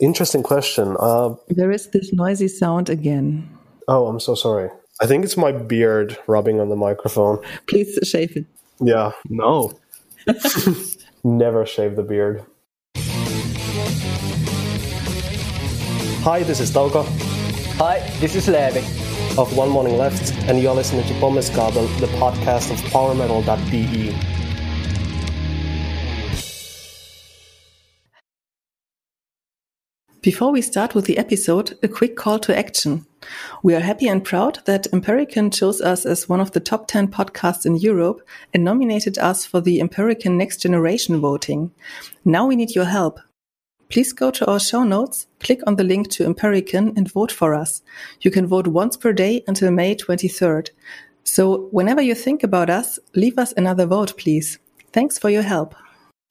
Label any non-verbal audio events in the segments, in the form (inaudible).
Interesting question. Uh, There is this noisy sound again. oh, I'm so sorry. I think it's my beard rubbing on the microphone. Please shave it. Yeah, No. (laughs) (laughs) never shave the beard. Hi, this is Tauko Hi, this is Levi. of One Morning Left, and you're listening to Pommesgabel, the podcast of PowerMetal.de. Before we start with the episode, a quick call to action. We are happy and proud that Empirican chose us as one of the top 10 podcasts in Europe and nominated us for the Empirican Next Generation voting. Now we need your help. Please go to our show notes, click on the link to Empirican and vote for us. You can vote once per day until May 23rd. So whenever you think about us, leave us another vote, please. Thanks for your help.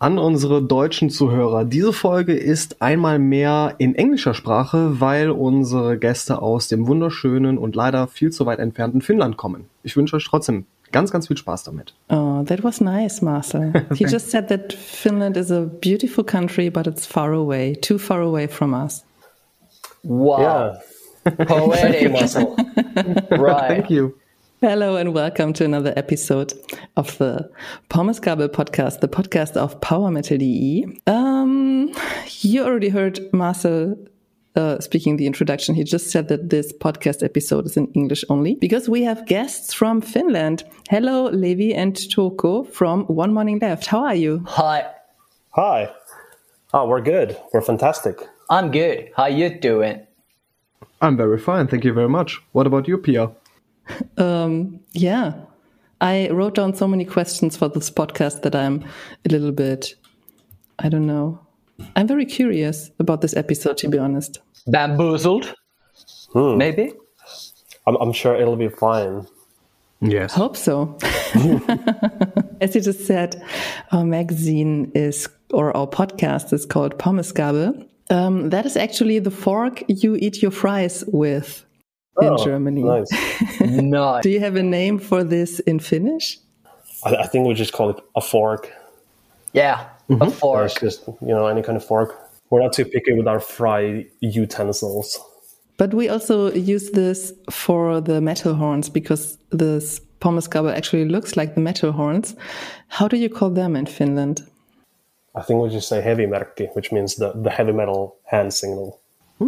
An unsere deutschen Zuhörer. Diese Folge ist einmal mehr in englischer Sprache, weil unsere Gäste aus dem wunderschönen und leider viel zu weit entfernten Finnland kommen. Ich wünsche euch trotzdem ganz, ganz viel Spaß damit. Oh, that was nice, Marcel. (laughs) he just said that Finland is a beautiful country, but it's far away, too far away from us. Wow. Yeah, (laughs) Poetic. right. Thank you. (laughs) Hello and welcome to another episode of the Pommesgabel podcast, the podcast of Power Metal DE. Um, you already heard Marcel uh, speaking the introduction. He just said that this podcast episode is in English only because we have guests from Finland. Hello, Levi and Toko from One Morning Left. How are you? Hi, Hi. Oh, we're good. We're fantastic. I'm good. How you doing? I'm very fine, thank you very much. What about you, Pia? Um, yeah, I wrote down so many questions for this podcast that I'm a little bit, I don't know. I'm very curious about this episode, to be honest. Bamboozled? Maybe? I'm, I'm sure it'll be fine. Yes. Hope so. (laughs) As you just said, our magazine is, or our podcast is called Pommesgabel. Um, that is actually the fork you eat your fries with in Oh, Germany. Nice. no. (laughs) Do you have a name for this in Finnish? I, I think we just call it a fork. Yeah, mm-hmm. Or of course. it's just, you know, any kind of fork. We're not too picky with our fry utensils. But we also use this for the metal horns because this Pommesgabel actually looks like the metal horns. How do you call them in Finland? I think we just say heavy merkki, which means the, the heavy metal hand signal. (laughs)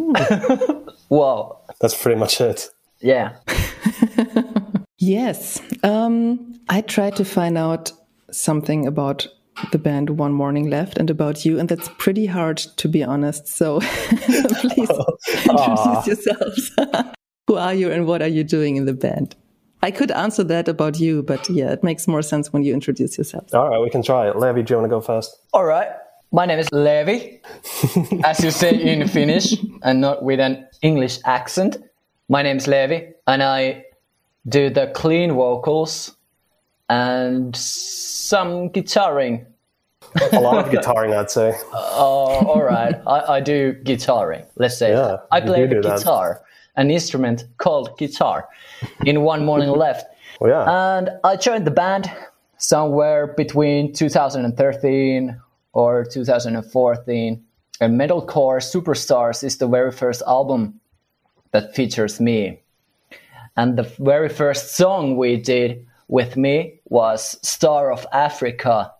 Whoa. That's pretty much it. Yeah. (laughs) Yes. Um, I tried to find out something about the band One Morning Left and about you, and that's pretty hard to be honest. So (laughs) please (laughs) introduce yourselves. Who are you and what are you doing in the band? I could answer that about you, but yeah, it makes more sense when you introduce yourself. All right, we can try it. Levi, do you want to go first? All right. My name is Levi, as you say in (laughs) Finnish and not with an English accent. My name is Levi, and I do the clean vocals and some guitaring. A lot of (laughs) guitaring, I'd say. Oh, all right. I, I do guitaring. Let's say Yeah. I play the do that. guitar, an instrument called guitar, in one morning (laughs) left. Oh, yeah. And I joined the band somewhere between 2013 or 2014. And Metalcore Superstars is the very first album that features me. And the very first song we did with me was Star of Africa.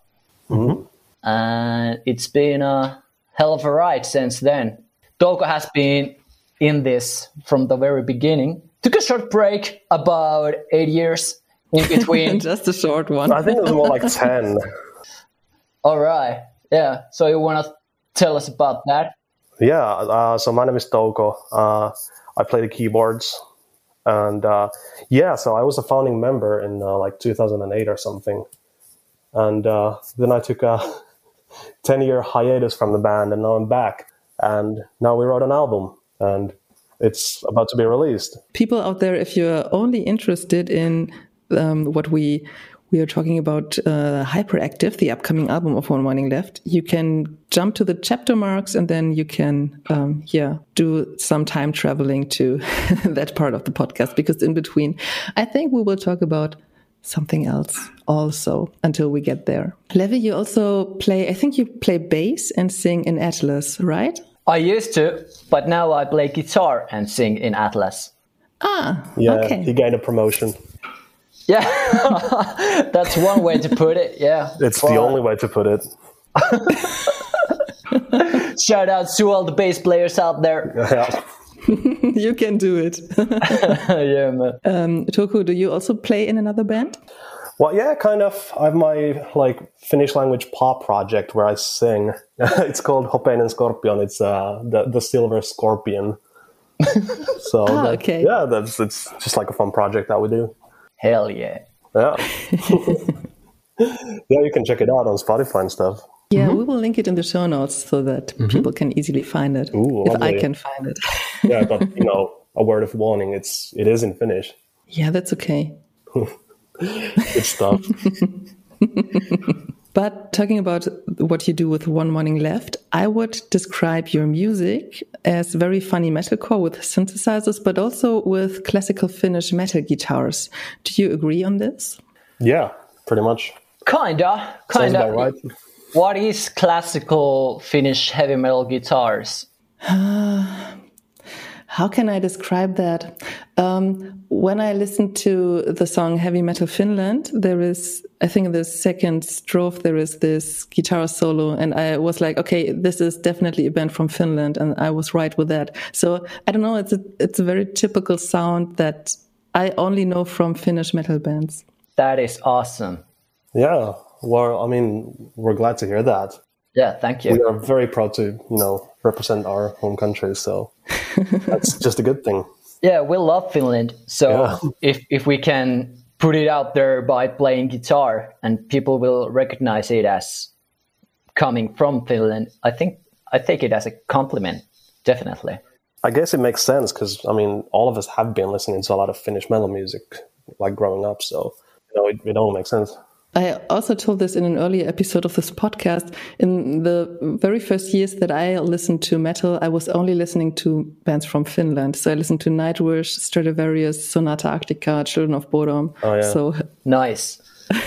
Mm-hmm. And it's been a hell of a ride since then. Toko has been in this from the very beginning. Took a short break, about eight years in (laughs) between. Just a short one. I think it was more like 10. All right. Yeah. So you want to tell us about that? Yeah, uh, so my name is Toko. Uh, I play the keyboards. And uh, yeah, so I was a founding member in uh, like 2008 or something. And uh, then I took a (laughs) 10 year hiatus from the band, and now I'm back. And now we wrote an album, and it's about to be released. people out there, if you're only interested in um, what we we are talking about, uh, Hyperactive, the upcoming album of One Morning Left, you can jump to the chapter marks and then you can, um, yeah, do some time traveling to (laughs) that part of the podcast because in between, I think we will talk about something else also until we get there. Levi, you also play, I think you play bass and sing in Atlas, right? I used to, but now I play guitar and sing in Atlas. Ah, Yeah, okay. he gained a promotion. Yeah, (laughs) that's one way to put it. Yeah, It's the only way to put it. (laughs) Shout out to all the bass players out there. (laughs) Yeah. you can do it. yeah, man. um, Toku, do you also play in another band? Well, yeah, kind of. I have my like Finnish language pop project where I sing. it's called Hopeinen Scorpion. It's uh, the the Silver Scorpion. so Ah, that- okay. yeah, that's it's just like a fun project that we do. Hell yeah. Yeah. (laughs) yeah, you can check it out on Spotify and stuff. Yeah, mm-hmm. we will link it in the show notes so that mm-hmm. people can easily find it. Ooh, if I can find it. (laughs) Yeah, but you know, (laughs) a word of warning. It's it is in Finnish. yeah, that's okay. Good stuff. But talking about what you do with One Morning Left, I would describe your music as very funny metalcore with synthesizers, but also with classical Finnish metal guitars. Do you agree on this? yeah, pretty much. Kinda, kinda. about right. What is classical Finnish heavy metal guitars? (sighs) How can I describe that? Um, when I listen to the song Heavy Metal Finland, there is, I think in the second strophe, there is this guitar solo. And I was like, okay, this is definitely a band from Finland. And I was right with that. So I don't know. It's a, it's a very typical sound that I only know from Finnish metal bands. That is awesome. Yeah. Well, I mean, we're glad to hear that. Yeah, thank you. We are very proud to, you know, represent our home country. So that's (laughs) just a good thing. Yeah, we love Finland. So Yeah. if if we can put it out there by playing guitar and people will recognize it as coming from Finland, I think I take it as a compliment. Definitely. I guess it makes sense because I mean, all of us have been listening to a lot of Finnish metal music, like growing up. So you know, it, it all makes sense. I also told this in an earlier episode of this podcast. In the very first years that I listened to metal, I was only listening to bands from Finland. So I listened to Nightwish, Stratovarius, Sonata Arctica, Children of Bodom. Oh, yeah. So Nice.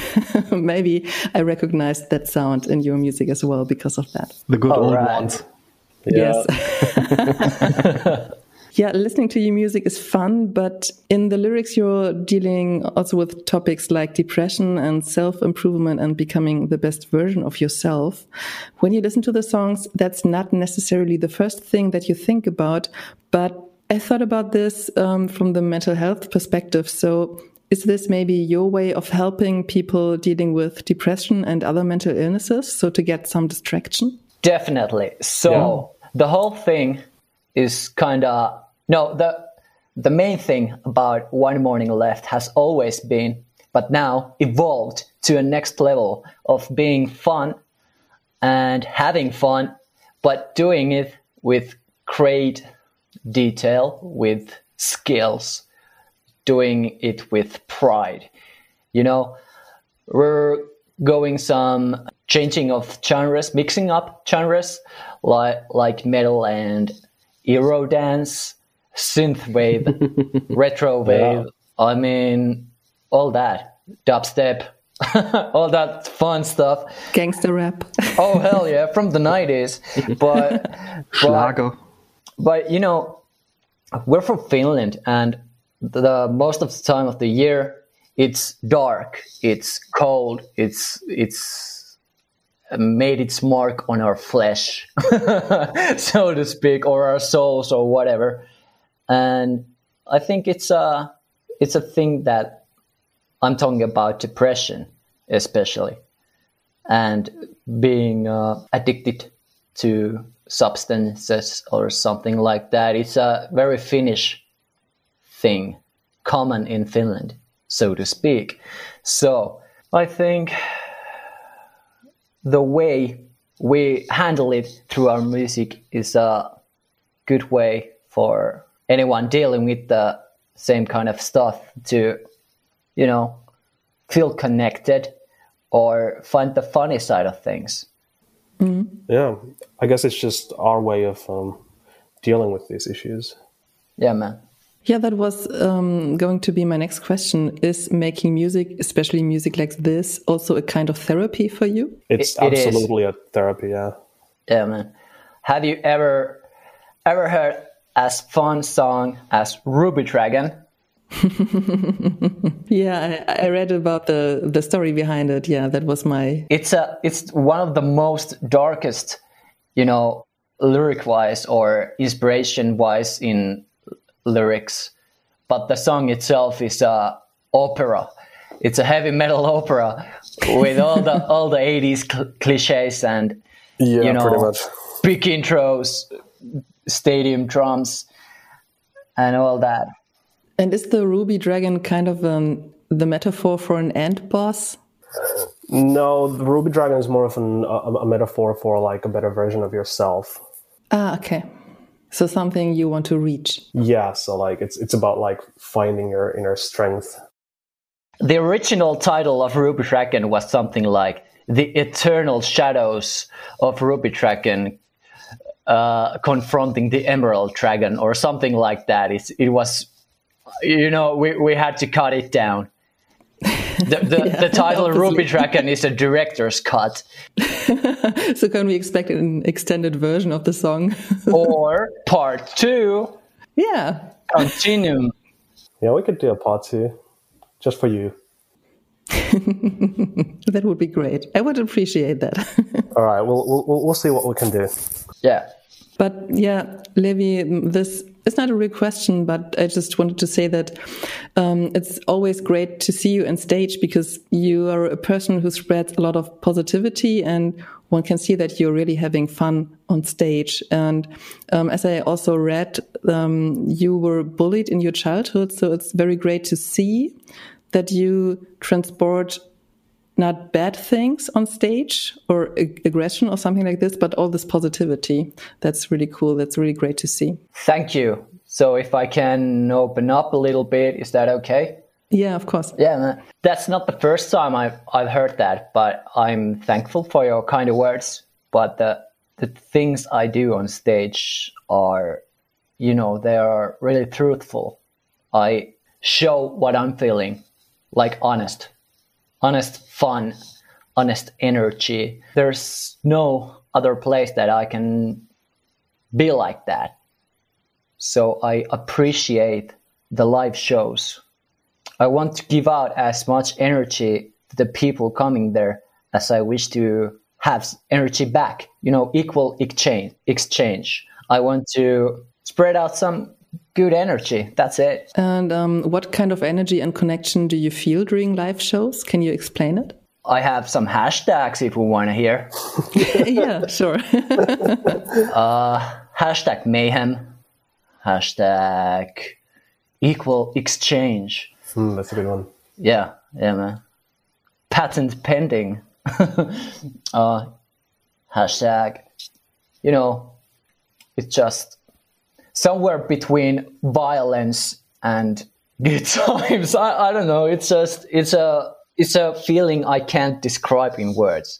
(laughs) maybe I recognized that sound in your music as well because of that. The good old Alright. ones. Yeah. Yes. (laughs) (laughs) yeah, listening to your music is fun, but in the lyrics, you're dealing also with topics like depression and self improvement and becoming the best version of yourself. When you listen to the songs, that's not necessarily the first thing that you think about, but I thought about this um, from the mental health perspective. So, is this maybe your way of helping people dealing with depression and other mental illnesses? So, to get some distraction? Definitely. So the whole thing is kind of no the the main thing about one morning left has always been but now evolved to a next level of being fun and having fun but doing it with great detail with skills doing it with pride. You know we're going some changing of genres, mixing up genres like like metal and Euro dance, synth wave, (laughs) retro wave. I mean, all that dubstep, (laughs) all that fun stuff. Gangster rap. Oh (laughs) hell yeah, from the nineties. But, but Schlager. but you know, we're from Finland, and the most of the time of the year, it's dark, it's cold, it's it's made its mark on our flesh, so to speak, or our souls, or whatever. And I think it's a it's a thing that I'm talking about depression, especially, and being uh, addicted to substances or something like that. It's a very Finnish thing, common in Finland, so to speak. So I think the way we handle it through our music is a good way for anyone dealing with the same kind of stuff to, you know, feel connected or find the funny side of things. Yeah, I guess it's just our way of um, dealing with these issues. Yeah, man. Yeah, that was um, going to be my next question. Is making music, especially music like this, also a kind of therapy for you? It's It- it is. absolutely a therapy. Yeah. Yeah, man. Have you ever ever heard as fun song as Ruby Dragon? (laughs) Yeah, I, I read about the the story behind it. Yeah, that was my It's a it's one of the most darkest, you know, lyric wise or inspiration wise in lyrics. But the song itself is a opera. It's a heavy metal opera with all the (laughs) all the 80s cl- cliches and Yeah, you know, pretty much. big intros, stadium drums, and all that. And is the ruby dragon kind of um, the metaphor for an ant boss? No, the Ruby Dragon is more of an, a, a metaphor for like a better version of yourself. Ah, okay. So something you want to reach. Yeah, so like it's it's about like finding your inner strength. The original title of Ruby Dragon was something like "The Eternal Shadows of Ruby Dragon." Uh, confronting the Emerald Dragon, or something like that. It's, it was, you know, we, we had to cut it down. (laughs) The, the, the title Ruby (laughs) Dragon is a director's cut. (laughs) So can we expect an extended version of the song? or part two, yeah. continuum. Yeah, we could do a part two, just for you. That would be great. I would appreciate that. All right, we'll we'll we'll see what we can do. Yeah. But yeah, Levi, this is not a real question, but I just wanted to say that um, it's always great to see you on stage because you are a person who spreads a lot of positivity and one can see that you're really having fun on stage. And um, as I also read, um, you were bullied in your childhood, so it's very great to see that you transport not bad things on stage or ag- aggression or something like this, but all this positivity. That's really cool. That's really great to see. Thank you. So if I can open up a little bit, is that okay? Yeah, of course. Yeah. That's not the first time I've I've heard that, but I'm thankful for your kind of words. But the the things I do on stage are, you know, they are really truthful. I show what I'm feeling, like honest, honest fun, honest energy. There's no other place that I can be like that. So I appreciate the live shows. I want to give out as much energy to the people coming there as I wish to have energy back. You know, equal exchange. Exchange. I want to spread out some good energy. That's it. And um, what kind of energy and connection do you feel during live shows? Can you explain it? I have some hashtags if you want to hear. (laughs) yeah, sure. (laughs) Hashtag mayhem. Hashtag equal exchange. Hmm, that's a good one. Yeah, yeah, man. Patent pending. (laughs) uh, hashtag. You know, it's just somewhere between violence and good (laughs) times. I, I don't know. It's just it's a it's a feeling I can't describe in words.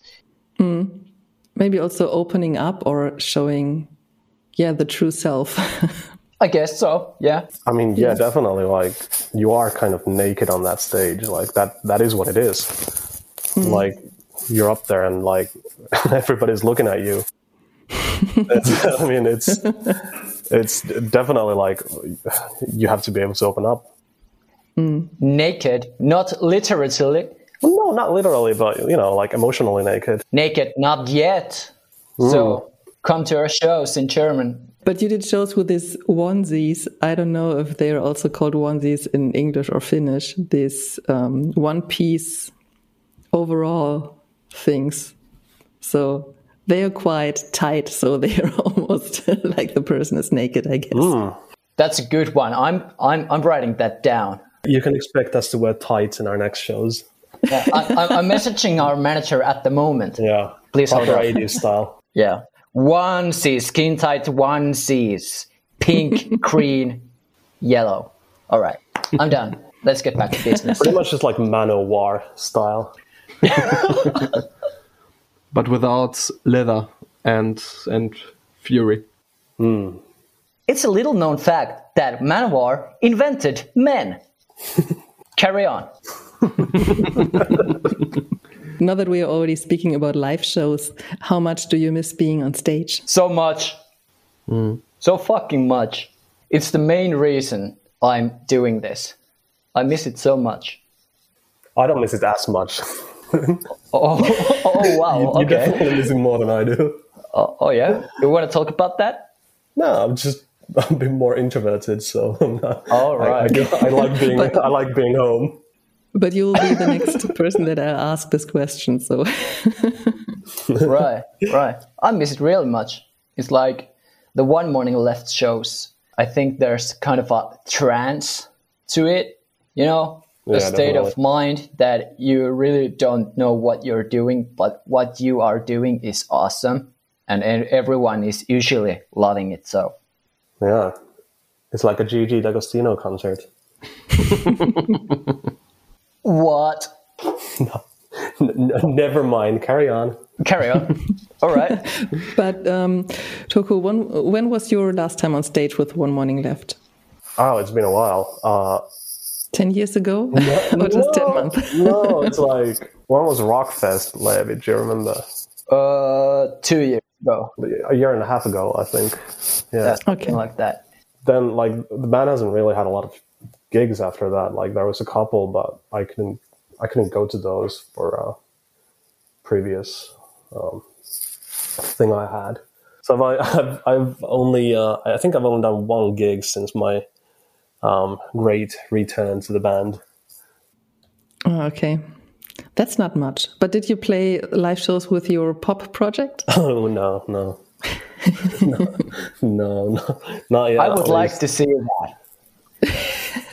Hmm. Maybe also opening up or showing, yeah, the true self. (laughs) I guess so. Yeah. I mean, yeah, definitely. Like you are kind of naked on that stage. Like that. That is what it is. Hmm. Like you're up there and like (laughs) everybody's looking at you. I mean, it's it's definitely like you have to be able to open up. Naked, not literally. No, not literally, but you know, like emotionally naked. Naked, not yet. So come to our shows in German. But you did shows with these onesies. I don't know if they're also called onesies in English or Finnish. These um, one piece overall things. So they are quite tight. So (laughs) they are almost (laughs) like the person is naked, I guess. Hmm. That's a good one. I'm I'm I'm writing that down. You can expect us to wear tights in our next shows. Yeah, I, I'm- I'm messaging our manager at the moment. Yeah, Please hold proper on. 80s style. (laughs) Yeah, onesies, skin tight onesies, pink, green, yellow. All right, I'm done. Let's get back to business. Pretty much just like Manowar style. But without leather and and fury. Hmm. It's a little known fact that Manowar invented men. (laughs) Carry on. (laughs) Now that we are already speaking about live shows, how much do you miss being on stage? So much. Hmm. so fucking much. It's the main reason I'm doing this. I miss it so much. I don't miss it as much. (laughs) (laughs) Oh, oh, oh wow. (laughs) You're okay. definitely missing more than I do. Oh, oh, yeah. You want to talk about that? No, I'm just (laughs) I'm a bit more introverted, so I'm not, All I- I, I, like being I like being home. But you will be the next person that I ask this question. So right, right. I miss it really much. It's like the one morning left shows. I think there's kind of a trance to it, you know, a Yeah, state of mind that you really don't know what you're doing, but what you are doing is awesome, and e- everyone is usually loving it. So, Yeah, it's like a Gigi D'Agostino concert. (laughs) what? No. n- never mind. Carry on. Carry on. (laughs) All right. But um, Toku, when, when was your last time on stage with One Morning Left? Oh, it's been a while. Uh, 10 years ago? (laughs) or just 10 months? no, it's (laughs) like when was Rockfest, Levi. Do you remember? Uh, two years ago. A year and a half ago, I think. Yeah. Yeah, Okay. like that. Then, like, the band hasn't really had a lot of gigs after that. Like, there was a couple, but I couldn't, I couldn't go to those for uh, previous um, thing I had. So I, I've, I've only, uh, I think I've only done one gig since my um, great return to the band. Oh, okay. That's not much. But did you play live shows with your pop project? (laughs) Oh no, no, (laughs) no, no, no, not yet. I would like to see that.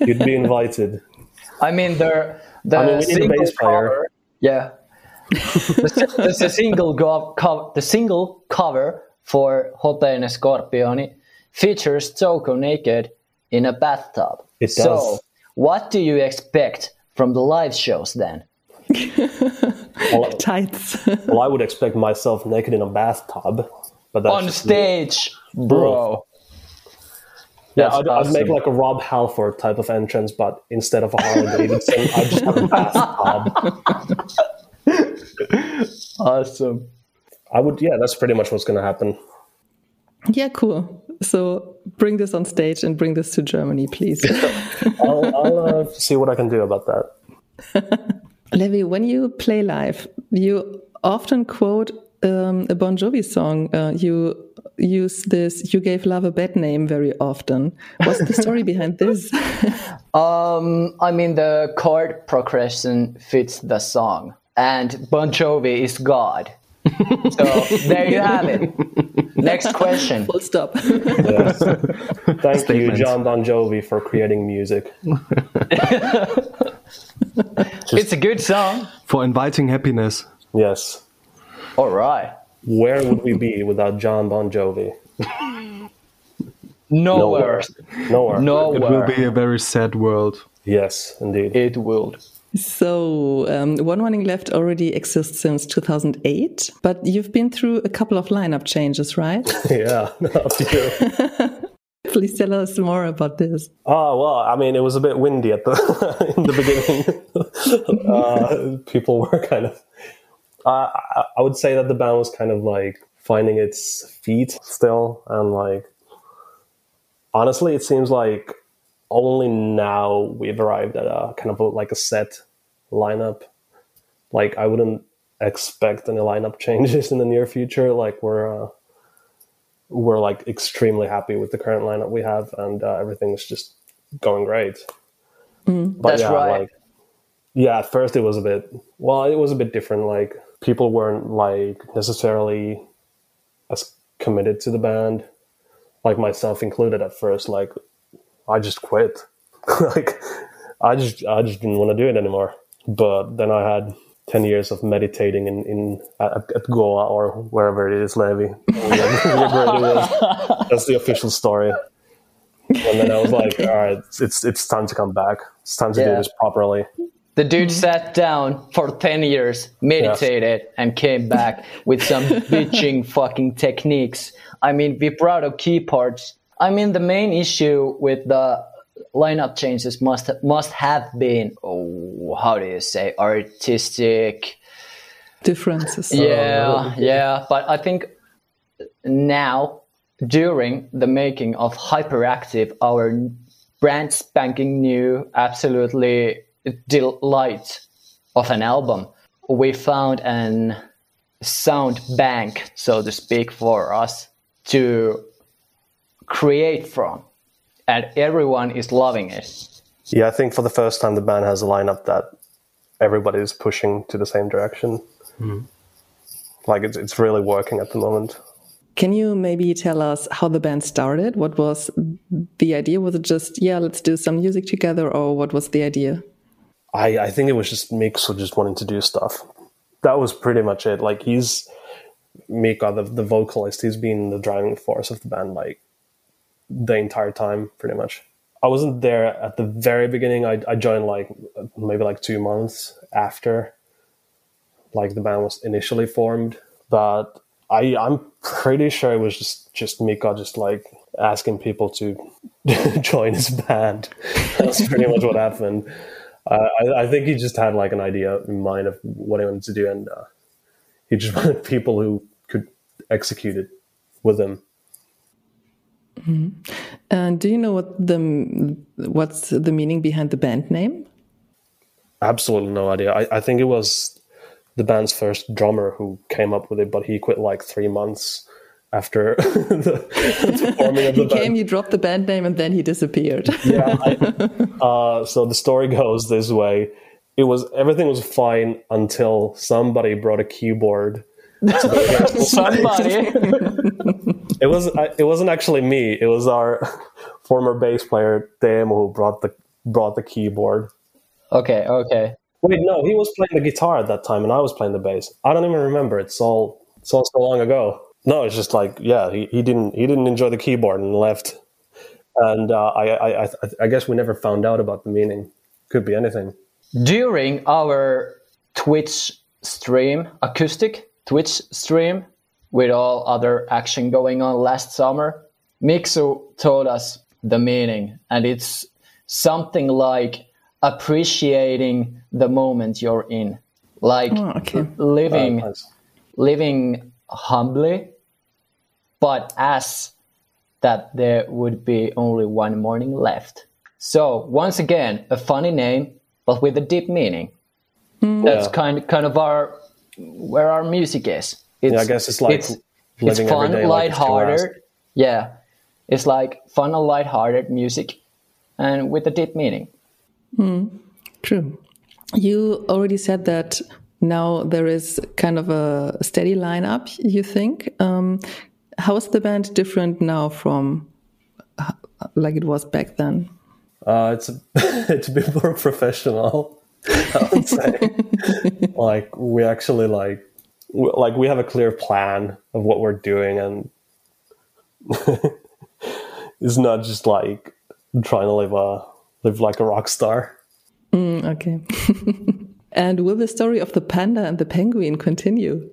(laughs) You'd be invited. I mean, the the I mean, we need a single bass player. cover, yeah. the, the, the single go, co- the single cover for Hopeinen Scorpioni features Toko naked in a bathtub. It So, what do you expect from the live shows then? (laughs) Well, Tights. well, I would expect myself naked in a bathtub, but that's On just me. stage, bro. Yeah, I'd, I'd make like a Rob Halford type of entrance, but instead of a Harley Davidson, I just have a bathtub. (laughs) Awesome. I would, yeah, that's pretty much what's going to happen. yeah, cool. So bring this on stage and bring this to Germany, please. (laughs) I'll, I'll uh, see what I can do about that. (laughs) Levi, when you play live, you often quote um, a Bon Jovi song. Uh, you use this, you gave love a bad name very often. What's the story (laughs) behind this? Um, I mean, the chord progression fits the song, and Bon Jovi is God. So there you have it. Next question. Full stop. (laughs) Yes. Thank you, John Bon Jovi, for creating music. (laughs) It's a good song. For inviting happiness. Yes. All right. Where would we be without John Bon Jovi? Nowhere. Nowhere. It will be a very sad world. Yes, indeed. It will. So, um, One Morning Left already exists since 2008, but you've been through a couple of lineup changes, right? (laughs) yeah. Up to you. Please tell us more about this. Oh well, I mean, it was a bit windy at the (laughs) in the beginning. (laughs) uh, people were kind of. Uh, I I would say that the band was kind of like finding its feet still, and like honestly, it seems like only now we've arrived at a kind of a, like a set lineup. Like I wouldn't expect any lineup (laughs) changes in the near future. Like we're. Uh, we're like extremely happy with the current lineup we have, and uh, everything's just going great. But That's yeah, right. like yeah, at first it was a bit well, it was a bit different. Like people weren't like necessarily as committed to the band, like myself included. At first, like I just quit. (laughs) like I just I just didn't want to do it anymore. But then I had. 10 years of meditating in, in at, at Goa or wherever it is, Levi. (laughs) That's the official story. And then I was like, all right, it's, it's, time to come back. It's time to do this properly. The dude sat down for 10 years, meditated, and came back with some (laughs) bitching fucking techniques. I mean, vibrato key parts. I mean, the main issue with the lineup changes must must have been, oh, how do you say, artistic. Differences. Yeah, yeah. But I think now during the making of Hyperactive, our brand spanking new, absolutely delight of an album, we found an sound bank, so to speak, for us to create from. And everyone is loving it. Yeah, I think for the first time the band has a lineup that everybody is pushing to the same direction. Mm. Like it's it's really working at the moment. Can you maybe tell us how the band started? What was the idea? Was it just yeah, let's do some music together, or what was the idea? I I think it was just Mikko just wanting to do stuff. That was pretty much it. Like he's Mika, the the vocalist. He's been the driving force of the band like the entire time, pretty much. I wasn't there at the very beginning. I, I joined like maybe like two months after like the band was initially formed. But I I'm pretty sure it was just just Mika just like asking people to (laughs) join his band. (laughs) That's pretty much what happened. Uh, I, I, think he just had like an idea in mind of what he wanted to do, and uh, he just (laughs) wanted people who could execute it with him. Mm-hmm. And do you know what the what's the meaning behind the band name? Absolutely no idea. I, I think it was the band's first drummer who came up with it, but he quit like three months after (laughs) the, the forming of (laughs) the he band. came, he dropped the band name, and then he disappeared. (laughs) yeah. I, uh, so the story goes this way: it was everything was fine until somebody brought a keyboard. somebody. It was. It wasn't actually me. It was our (laughs) former bass player Teemu who brought the brought the keyboard. Okay. Okay. Wait, no, he was playing the guitar at that time, and I was playing the bass. I don't even remember. It's all it's all so long ago. No, it's just like yeah, he, he didn't he didn't enjoy the keyboard and left. And uh, I, I I I guess we never found out about the meaning. Could be anything. During our Twitch stream, acoustic Twitch stream, with all other action going on last summer, Mixu told us the meaning, and it's something like appreciating the moment you're in like oh, okay. living uh, nice. living humbly but as that there would be only one morning left so once again a funny name but with a deep meaning mm. that's yeah. kind kind of our where our music is it's, yeah, i guess it's like it's, it's fun light-hearted like yeah it's like fun and light-hearted music and with a deep meaning Mm, true. You already said that now there is kind of a steady lineup, you think. Um, how is the band different now from like it was back then? Uh, it's a, (laughs) it's a bit more (laughs) professional, I would say. (laughs) like we actually like like we have a clear plan of what we're doing, and (laughs) it's not just like trying to live a live like a rock star. Mm, okay. (laughs) and will the story of the panda and the penguin continue?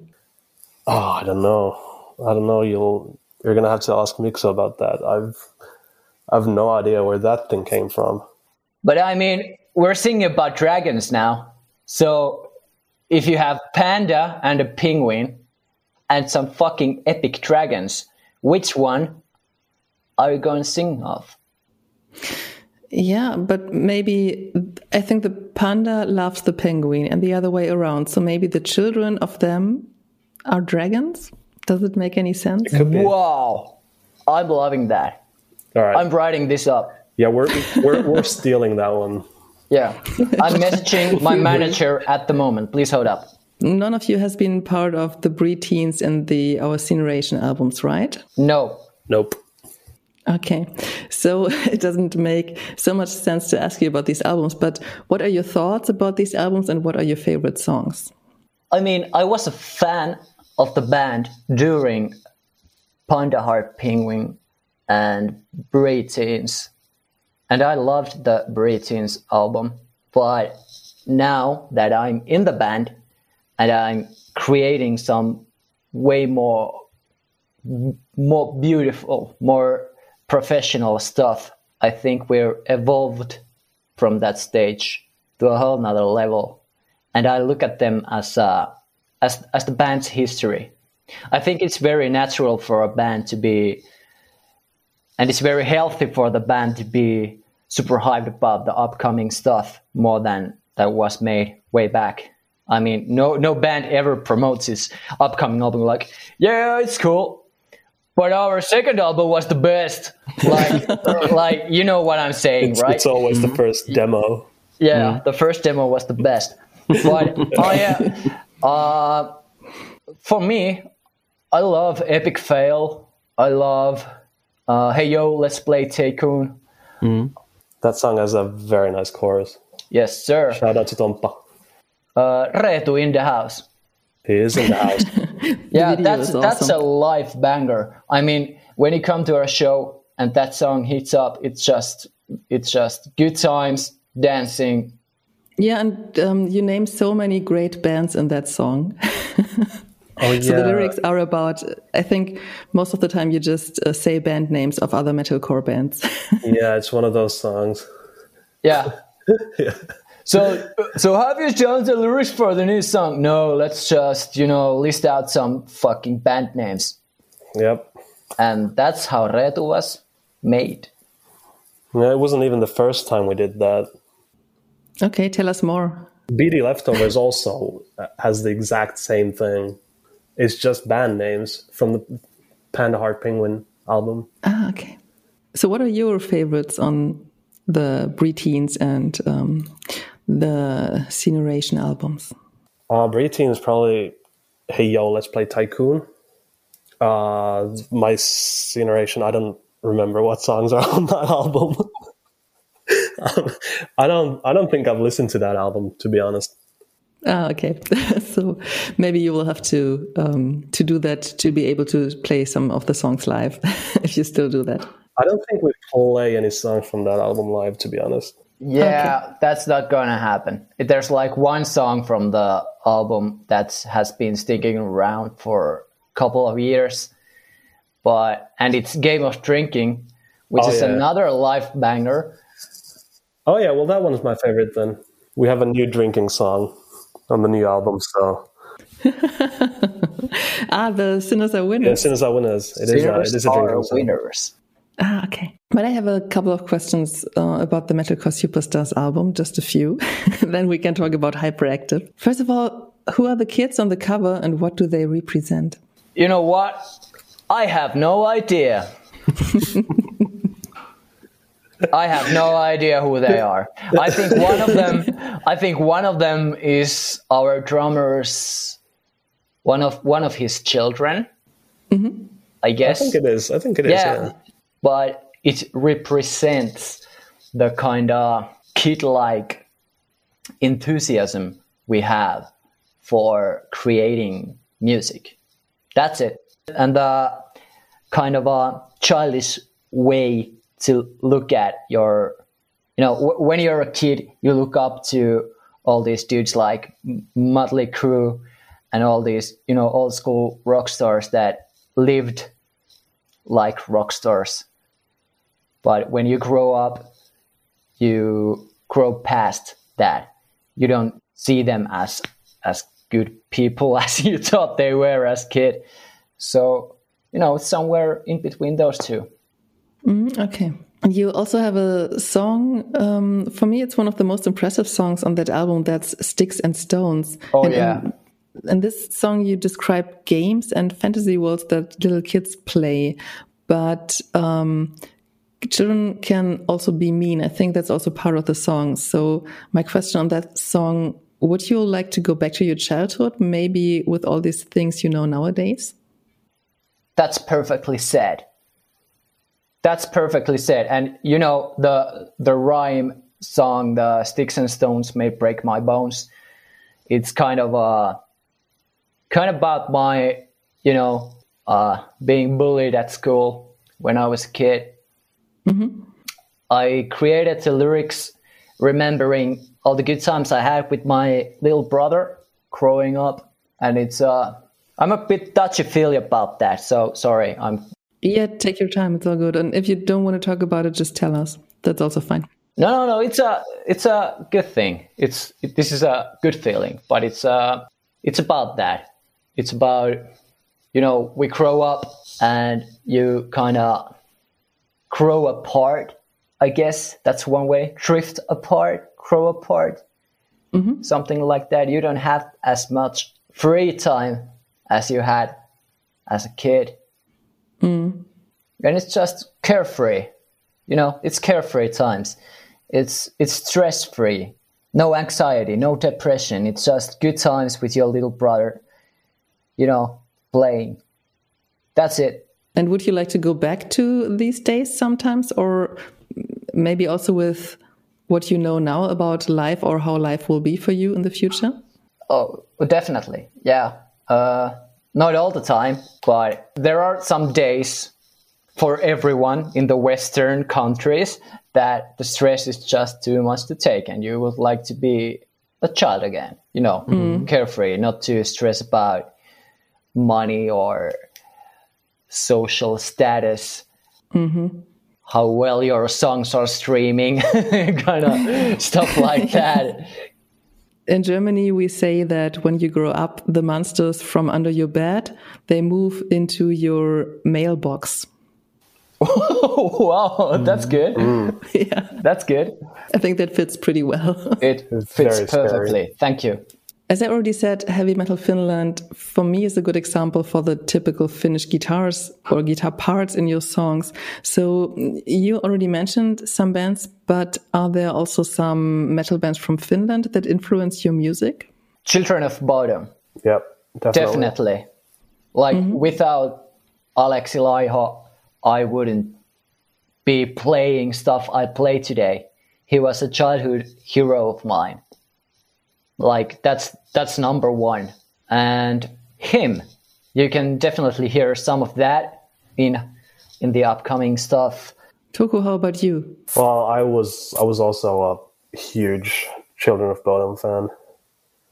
Oh, I don't know. I don't know. You'll you're gonna have to ask Mixu about that. I've I've no idea where that thing came from. But I mean, we're singing about dragons now. So if you have panda and a penguin and some fucking epic dragons, which one are you going to sing of? Yeah, but maybe I think the panda loves the penguin and the other way around. So maybe the children of them are dragons? Does it make any sense? Wow. I'm loving that. All right. I'm writing this up. Yeah, we're we're, we're stealing that one. Yeah. I'm messaging my manager at the moment. Please hold up. None of you has been part of the Breed Teens and the Our Cineration albums, right? No. Nope. Okay. So (laughs) it doesn't make so much sense to ask you about these albums, but what are your thoughts about these albums and what are your favorite songs? I mean, I was a fan of the band during Panda Heart Penguin and Breed Teens. And I loved the Breed Teens album. But now that I'm in the band and I'm creating some way more more beautiful, more professional stuff, I think we're evolved from that stage to a whole nother level. And I look at them as, uh, as, as the band's history. I think it's very natural for a band to be and it's very healthy for the band to be super hyped about the upcoming stuff more than that was made way back. I mean, no no band ever promotes its upcoming album like, yeah, it's cool, but our second album was the best. Like, (laughs) like you know what I'm saying, It's, right? it's always the first demo. Yeah, the first demo was the best. But (laughs) oh yeah, uh, for me, I love Epic Fail. I love uh, Hey Yo, Let's Play Tycoon. That song has a very nice chorus. Yes, sir. Shout out to Tompa. Uh, Reetu in the house. He is in the house. (laughs) Yeah, video that's is that's a awesome. live banger. I mean, when you come to our show and that song hits up, it's just it's just good times, dancing. Yeah, and um, you name so many great bands in that song. (laughs) Oh yeah. (laughs) So the lyrics are about, I think most of the time you just uh, say band names of other metalcore bands. (laughs) yeah, it's one of those songs. Yeah. (laughs) yeah. So, so have you done the lyrics for the new song? No, let's just you know list out some fucking band names, Yep. and that's how Reetu was made. Yeah, it wasn't even the first time we did that. okay, tell us more. BD Leftovers also has the exact same thing. It's just band names from the Panda Heart Penguin album. Ah, okay. So what are your favorites on the Breteens and um, the Cineration albums? Uh, Breateen is probably Hey Yo, Let's Play Tycoon. Uh, my Cineration, I don't remember what songs are (laughs) on that album. (laughs) um, I don't. I don't think I've listened to that album to be honest. Ah, okay. (laughs) so maybe you will have to um, to do that to be able to play some of the songs live, (laughs) if you still do that. I don't think we play any songs from that album live, to be honest. Yeah, that's not gonna happen. If there's like one song from the album that has been sticking around for a couple of years, but and it's "Game of Drinking," which Oh, is yeah. another live banger. Oh yeah, well that one's my favorite. Then we have a new drinking song on the new album. So (laughs) Ah, the Sinners Are yeah, Winners. as soon as I winners, it is. A, it Winners is a are drinking song. winners. Ah, okay. But I have a couple of questions uh, about the Metalcore Superstars album, just a few. (laughs) then we can talk about Hyperactive. First of all, who are the kids on the cover and what do they represent? You know what? I have no idea. (laughs) I have no idea who they are. I think one of them. I think one of them is our drummer's one of one of his children. Mm-hmm. I I guess. I think it is. I think it is. yeah, Yeah. but it represents the kind of kid-like enthusiasm we have for creating music. That's it. And the kind of a childish way to look at your, you know, w- when you're a kid, you look up to all these dudes like Motley Crue and all these, you know, old school rock stars that lived like rock stars. But when you grow up, you grow past that. You don't see them as as good people (laughs) as you thought they were as kid. So you know, somewhere in between those two. Okay. And you also have a song. Um, for me, it's one of the most impressive songs on that album. That's "Sticks and Stones." Oh, and yeah. In, in this song, you describe games and fantasy worlds that little kids play, but um, children can also be mean. I think that's also part of the song. So, my question on that song: Would you like to go back to your childhood, maybe with all these things you know nowadays? That's perfectly said. That's perfectly said. And you know the the rhyme song, the sticks and stones may break my bones. It's kind of uh kind of about my you know uh, being bullied at school when I was a kid. I created the lyrics remembering all the good times I had with my little brother growing up, and it's uh I'm a bit touchy feely about that. So sorry, I'm Yeah, take your time. It's all good. And if you don't want to talk about it, just tell us. That's also fine. No, no, no. It's a it's a good thing. It's it, this is a good feeling, but it's uh it's about that. It's about you know we grow up and you kind of grow apart. I guess that's one way. Drift apart, grow apart, something like that. You don't have as much free time as you had as a kid, and it's just carefree. You know, it's carefree times. It's it's stress free. No anxiety, no depression. It's just good times with your little brother. You know, playing. That's it. And would you like to go back to these days sometimes, or maybe also with what you know now about life or how life will be for you in the future? Oh, definitely. Yeah. Uh, not all the time, but there are some days for everyone in the Western countries that the stress is just too much to take and you would like to be a child again, you know, mm-hmm. carefree, not to stress about money or social status. Mm-hmm. How well your songs are streaming, (laughs) kind of stuff like that. In Germany, we say that when you grow up, the monsters from under your bed, they move into your mailbox. (laughs) wow, that's mm. good. Mm. (laughs) yeah, That's good. I think that fits pretty well. It It's fits very scary. perfectly. Thank you. As I already said, Heavy Metal Finland for me is a good example for the typical Finnish guitars or guitar parts in your songs. So mm, you already mentioned some bands, but are there also some metal bands from Finland that influence your music? Children of Bodom, Yep, definitely. definitely. Like without Alexi Laiho, I wouldn't be playing stuff I play today. He was a childhood hero of mine. Like that's that's number one. And him, you can definitely hear some of that in in the upcoming stuff. Touko, how about you? Well, I was I was also a huge Children of Bodom fan.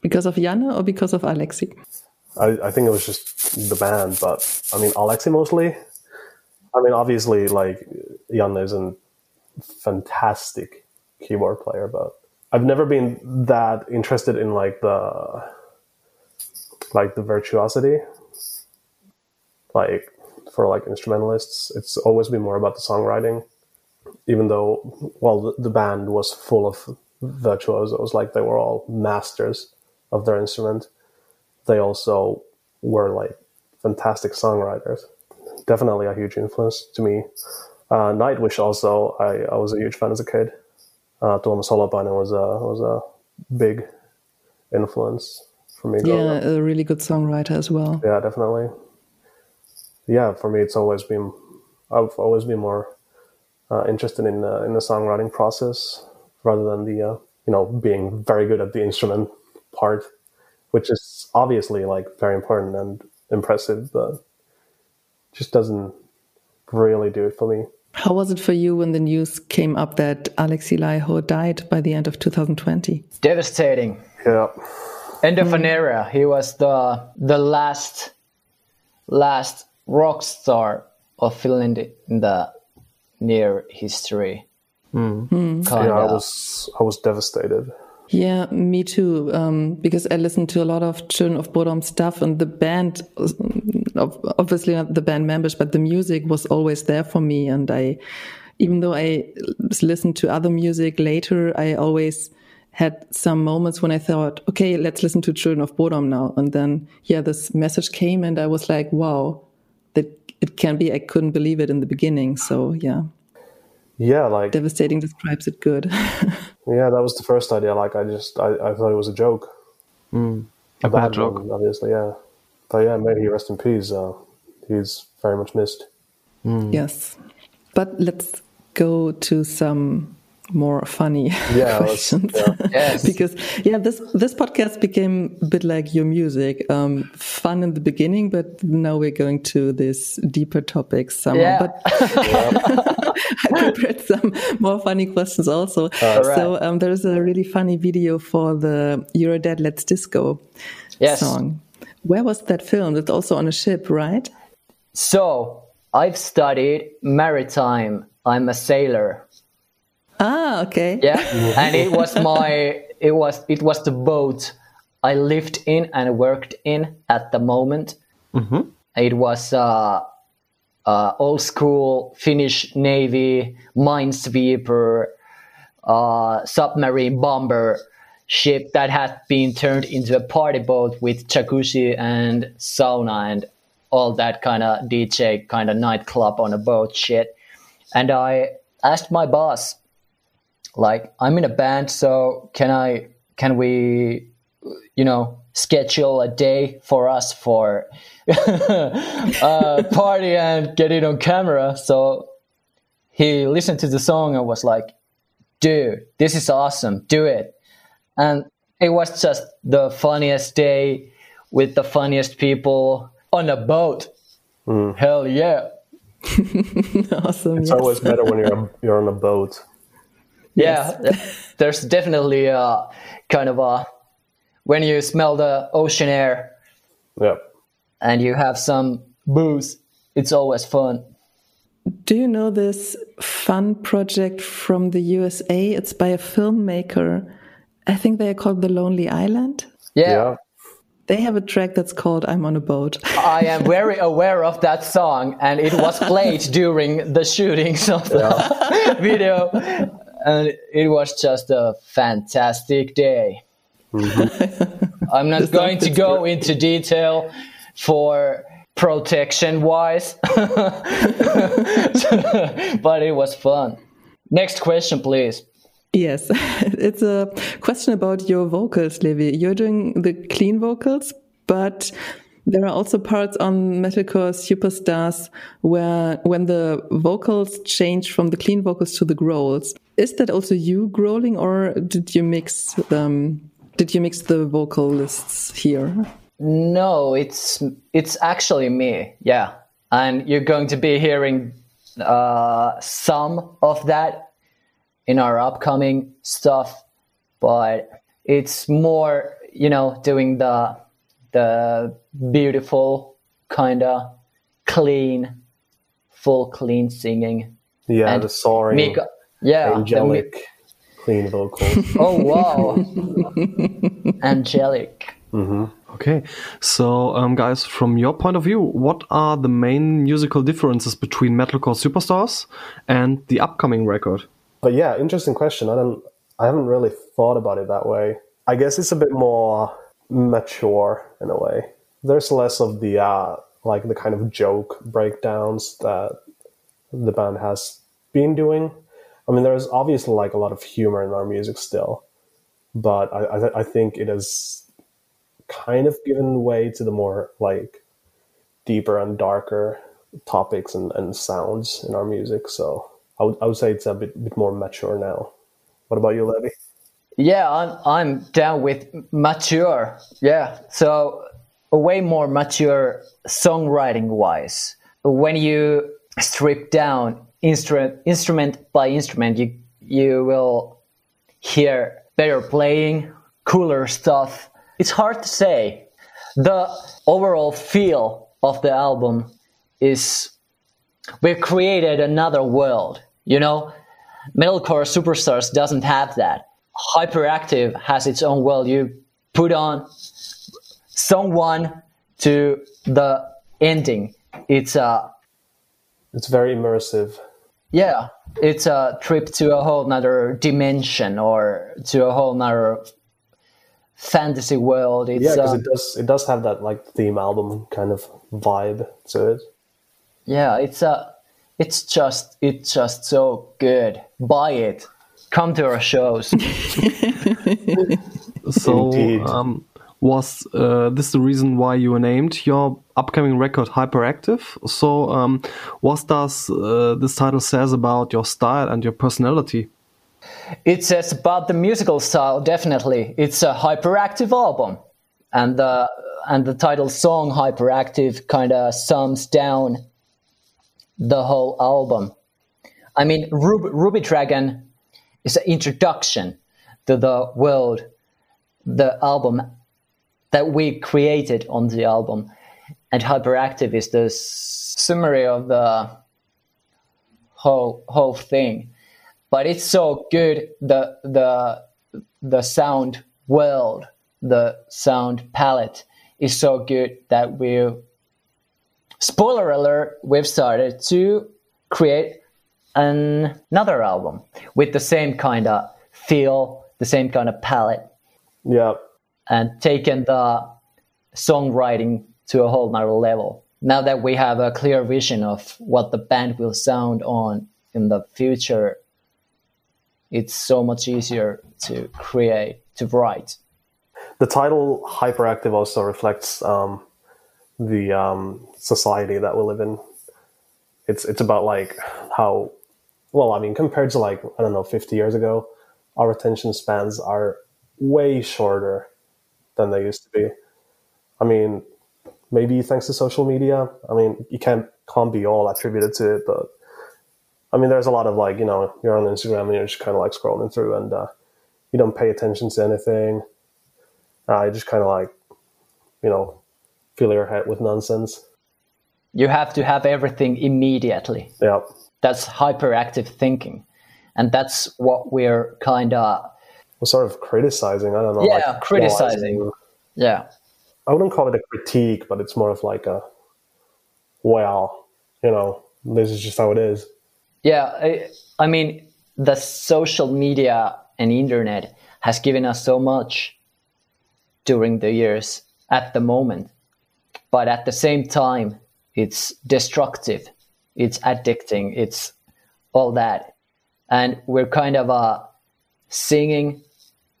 Because of Janne or because of Alexi? I, I think it was just the band, but I mean Alexi mostly. I mean, obviously, like Jan is a fantastic keyboard player, but I've never been that interested in like the like the virtuosity. Like for like instrumentalists, it's always been more about the songwriting. Even though, well, the, the band was full of virtuosos, like they were all masters of their instrument they also were like fantastic songwriters. Definitely a huge influence to me. Uh, Nightwish also, I, I was a huge fan as a kid. Uh, Tuomas Holopainen was a was a big influence for me. Yeah, a really good songwriter as well. yeah, definitely. Yeah, for me, it's always been I've always been more uh, interested in uh, in the songwriting process rather than the uh, you know being very good at the instrument part, which is obviously like very important and impressive, but just doesn't really do it for me. How was it for you when the news came up that Alexi Laiho died by the end of 2020? Devastating. Yeah, end of an era. He was the the last last rock star of Finland in the near history. Kinda. yeah, I was I was devastated. Yeah, me too. Um, because I listened to a lot of Children of Bodom stuff, and the band, ob- obviously not the band members, but the music was always there for me. And I, even though I listened to other music later, I always had some moments when I thought, okay, let's listen to Children of Bodom now. And then, yeah, this message came, and I was like, wow, that it can be. I couldn't believe it in the beginning. So yeah, Yeah, like devastating describes it good. (laughs) yeah, that was the first idea. Like I just I, I thought it was a joke. Mm. A bad joke. one, obviously. Yeah, but yeah, may he rest in peace. Uh, he's very much missed. Yes. But let's go to some more funny (laughs) Yeah, questions. yeah. (laughs) Yes. because yeah, this this podcast became a bit like your music. Um, fun in the beginning, but now we're going to this deeper topics somehow. Yeah. But (laughs) I prepared some more funny questions also. So um, there's a really funny video for the You're Dead Let's Disco Yes. song. Where was that filmed? It's also on a ship, right? So I've studied maritime. I'm a sailor. Ah, okay. Yeah, and it was my it was it was the boat I lived in and worked in at the moment. It was uh, uh, old school Finnish Navy minesweeper uh, submarine bomber ship that had been turned into a party boat with jacuzzi and sauna and all that kind of DJ kind of nightclub on a boat shit. And I asked my boss, like, I'm in a band, so can I, can we, you know, schedule a day for us for (laughs) uh, party and get it on camera? So he listened to the song and was like, dude, this is awesome. Do it. And it was just the funniest day with the funniest people on a boat. Mm. Hell yeah. (laughs) awesome. It's yes. always better when you're you're on a boat. Yeah, (laughs) there's definitely a kind of a when you smell the ocean air Yeah. and you have some booze, it's always fun. Do you know this fun project from the USA? It's by a filmmaker. I think they are called The Lonely Island. Yeah, Yeah. They have a track that's called I'm on a Boat. (laughs) I am very aware of that song, and it was played (laughs) during the shootings of the (laughs) video, and it was just a fantastic day. Mm-hmm. I'm not The going to go perfect. into detail for protection wise, but it was fun. Next question, please. Yes, (laughs) it's a question about your vocals, Levi. You're doing the clean vocals, but there are also parts on Metalcore Superstars where when the vocals change from the clean vocals to the growls. Is that also you growling, or did you mix them? Did you mix the vocalists here? No, it's it's actually me. Yeah, and you're going to be hearing uh, some of that in our upcoming stuff, but it's more, you know, doing the the beautiful kind of clean, full clean singing. Yeah, And the soaring, Mika, yeah, the mi- angelic, clean vocals. (laughs) oh wow, angelic. Okay, so um, guys, from your point of view, what are the main musical differences between Metalcore Superstars and the upcoming record? But yeah, interesting question. I don't, I haven't really thought about it that way. I guess it's a bit more mature in a way. There's less of the uh, like the kind of joke breakdowns that the band has been doing. I mean, there's obviously like a lot of humor in our music still, but I, I, th- I think it has kind of given way to the more like deeper and darker topics and, and sounds in our music. So I would, I would say it's a bit, bit more mature now. What about you, Levy? Yeah, I'm I'm down with mature. Yeah, so way more mature songwriting wise. When you strip down instrument instrument by instrument, you you will hear better playing, cooler stuff. It's hard to say. The overall feel of the album is we've created another world. You know, metalcore superstars doesn't have that. Hyperactive has its own world. You put on song one to the ending. It's a It's very immersive. yeah, it's a trip to a whole nother dimension or to a whole nother fantasy world. It's Yeah, because uh, it does it does have that like theme album kind of vibe to it. yeah, it's a it's just it's just so good. Buy it. Come to our shows. (laughs) (laughs) So, um, was uh, this the reason why you named your upcoming record Hyperactive? So, um, what does uh, this title says about your style and your personality? It says about the musical style, definitely. It's a hyperactive album, and the and the title song "Hyperactive" kind of sums down the whole album. I mean, Ruby, Ruby Dragon is an introduction to the world, the album that we created on the album, and Hyperactive is the summary of the whole whole thing but it's so good the the the sound world the sound palette is so good that we spoiler alert, we've started to create an, another album with the same kind of feel, the same kind of palette, Yeah. and taken the songwriting to a whole nother level. Now that we have a clear vision of what the band will sound on in the future, it's so much easier to create, to write. The title hyperactive also reflects um, the um, society that we live in. It's it's about like how well I mean compared to like I don't know 50 years ago, our attention spans are way shorter than they used to be. I mean, maybe thanks to social media. I mean, you can't can't be all attributed to it, but I mean, there's a lot of like you know you're on Instagram and you're just kind of like scrolling through and uh, you don't pay attention to anything. Uh, you just kind of like you know fill your head with nonsense. You have to have everything immediately. Yeah, That's hyperactive thinking. And that's what we're kind of, we're sort of criticizing. I don't know. Yeah, like, criticizing. analyzing. yeah. I wouldn't call it a critique, but it's more of like a well, you know, this is just how it is. Yeah, I, I mean, the social media and internet has given us so much during the years at the moment, but at the same time, it's destructive, it's addicting, it's all that, and we're kind of uh, singing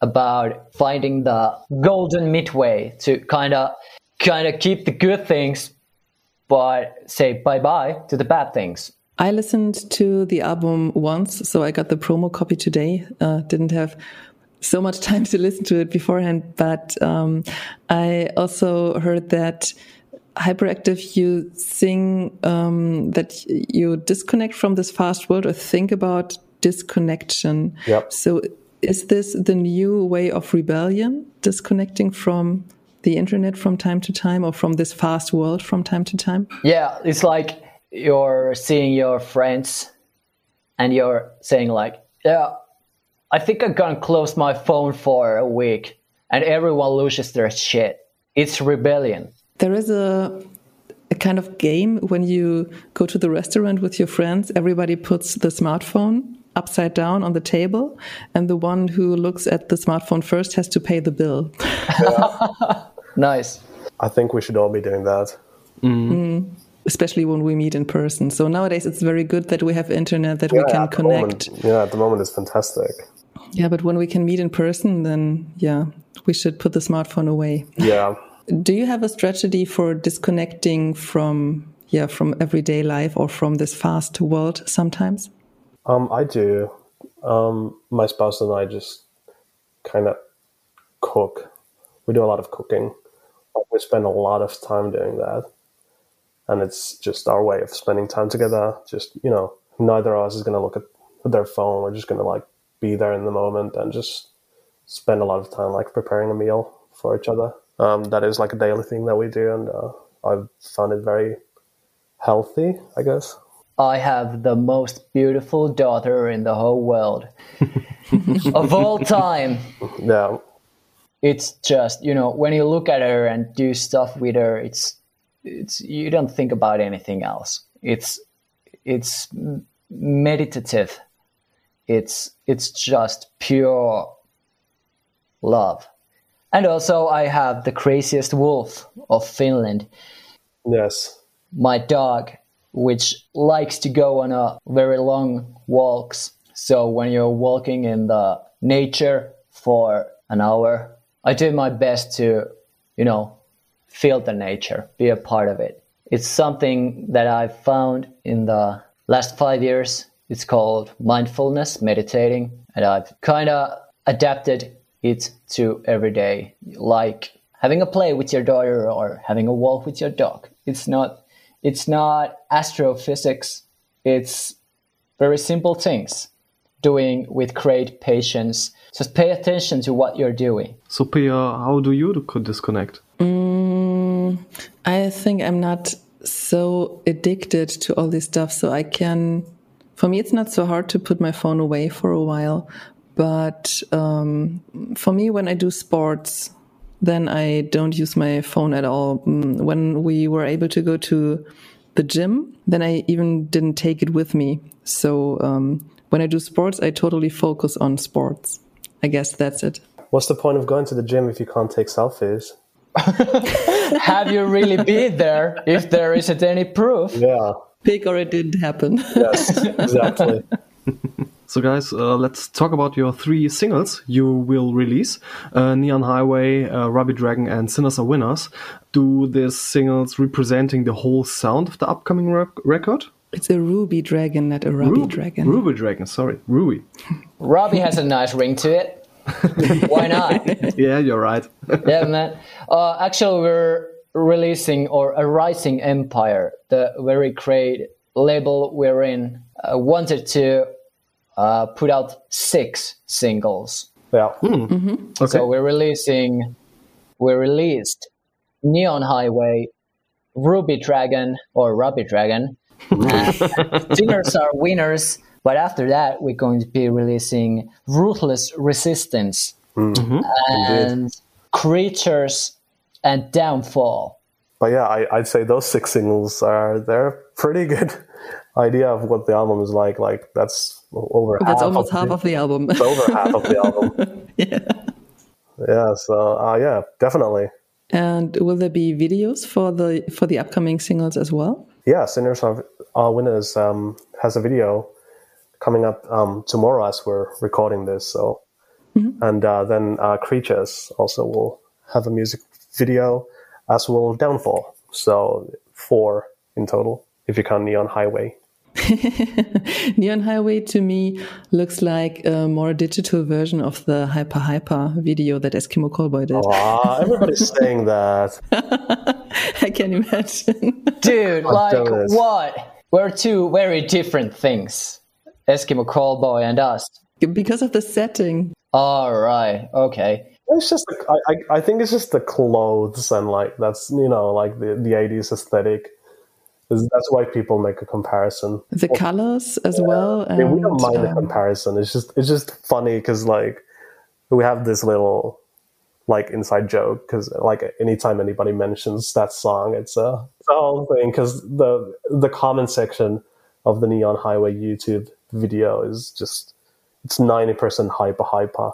about finding the golden midway to kind of kind of keep the good things, but say bye bye to the bad things. I listened to the album once, so I got the promo copy today. Uh, didn't have so much (laughs) time to listen to it beforehand, but um, I also heard that hyperactive you think um, that you disconnect from this fast world or think about disconnection. Yep. So is this the new way of rebellion, disconnecting from the internet from time to time or from this fast world from time to time? Yeah, it's like you're seeing your friends and you're saying like, yeah, I think I'm gonna close my phone for a week and everyone loses their shit. It's rebellion. There is a, a kind of game when you go to the restaurant with your friends, everybody puts the smartphone upside down on the table, and the one who looks at the smartphone first has to pay the bill. (laughs) Nice. I think we should all be doing that. Mm. Mm. Especially when we meet in person. So nowadays it's very good that we have internet that we can at the moment- connect. yeah, at the moment it's fantastic. Yeah, but when we can meet in person, then yeah, we should put the smartphone away. Yeah. (laughs) Do you have a strategy for disconnecting from yeah from everyday life or from this fast world sometimes? Um, I do. Um, my spouse and I just kind of cook. We do a lot of cooking. We spend a lot of time doing that. And it's just our way of spending time together. Just, you know, neither of us is going to look at their phone. We're just going to like be there in the moment and just spend a lot of time like preparing a meal for each other. Um, that is like a daily thing that we do. And uh, I've found it very healthy, I guess. I have the most beautiful daughter in the whole world. (laughs) of all time. Yeah. It's just, you know, when you look at her and do stuff with her, it's it's you don't think about anything else. It's it's meditative. It's it's just pure love. And also I have the craziest wolf of Finland Yes. my dog, which likes to go on a very long walks. So when you're walking in the nature for an hour, I do my best to, you know, feel the nature, be a part of it. It's something that I've found in the last five years. It's called mindfulness, meditating, and I've kind of adapted it to every day, like having a play with your daughter or having a walk with your dog. It's not it's not astrophysics. It's very simple things doing with great patience. Just pay attention to what you're doing. So, Pia, how do you could disconnect? Mm, I think I'm not so addicted to all this stuff, so I can. For me, it's not so hard to put my phone away for a while. But um, for me, when I do sports, then I don't use my phone at all. Mm, When we were able to go to the gym, then I even didn't take it with me. So um, when I do sports, I totally focus on sports. I guess that's it. What's the point of going to the gym if you can't take selfies? (laughs) (laughs) Have you really been there if there isn't any proof? Yeah. Big or it didn't happen. Yes. (laughs) Exactly. So, guys, uh, let's talk about your three singles you will release uh, Neon Highway, uh, Ruby Dragon, and Sinners Are Winners. Do these singles representing the whole sound of the upcoming rec- record? it's a ruby dragon, not a ruby Ruby- dragon. Ruby Dragon, sorry. Ruby. (laughs) Ruby has a nice ring to it. (laughs) Why not? yeah, you're right. (laughs) yeah, man. Uh, actually, we're releasing or Arising Empire, the very great label we're in, uh, wanted to uh, put out six singles. Yeah. Hmm. Mm-hmm. Mm-hmm. okay. So we're releasing, we released Neon Highway, Ruby Dragon or Ruby Dragon, (laughs) and Sinners Are Winners. But after that, we're going to be releasing Ruthless Resistance mm-hmm. and Creatures and Downfall. But yeah, I, I'd say those six singles are they're pretty good (laughs) idea of what the album is like. Like that's over That's half almost of half the, of the album. (laughs) over half of the (laughs) album. yeah. Yeah. So uh, yeah, definitely. And will there be videos for the for the upcoming singles as well? Yeah, Sinners Are, Are Winners um, has a video coming up um, tomorrow as we're recording this. So, and uh, then uh, Creatures also will have a music video, as will Downfall. So four in total, if you count Neon Highway. (laughs) Neon Highway to me looks like a more digital version of the Hyper Hyper video that Eskimo Callboy did. Ah, (laughs) everybody's saying that. (laughs) I can't imagine. Dude, like donuts. what? We're two very different things. Eskimo Callboy and us. because of the setting. All right. Okay. It's just, I, I, I think it's just the clothes and like that's you know like the the eighties aesthetic. Is- That's why people make a comparison. The colors as well. I mean, we don't and, mind the um, comparison. It's just it's just funny because like we have this little like inside joke because like anytime anybody mentions that song, it's a it's a whole thing because the the comment section of the Neon Highway YouTube video is just it's ninety percent hyper hyper.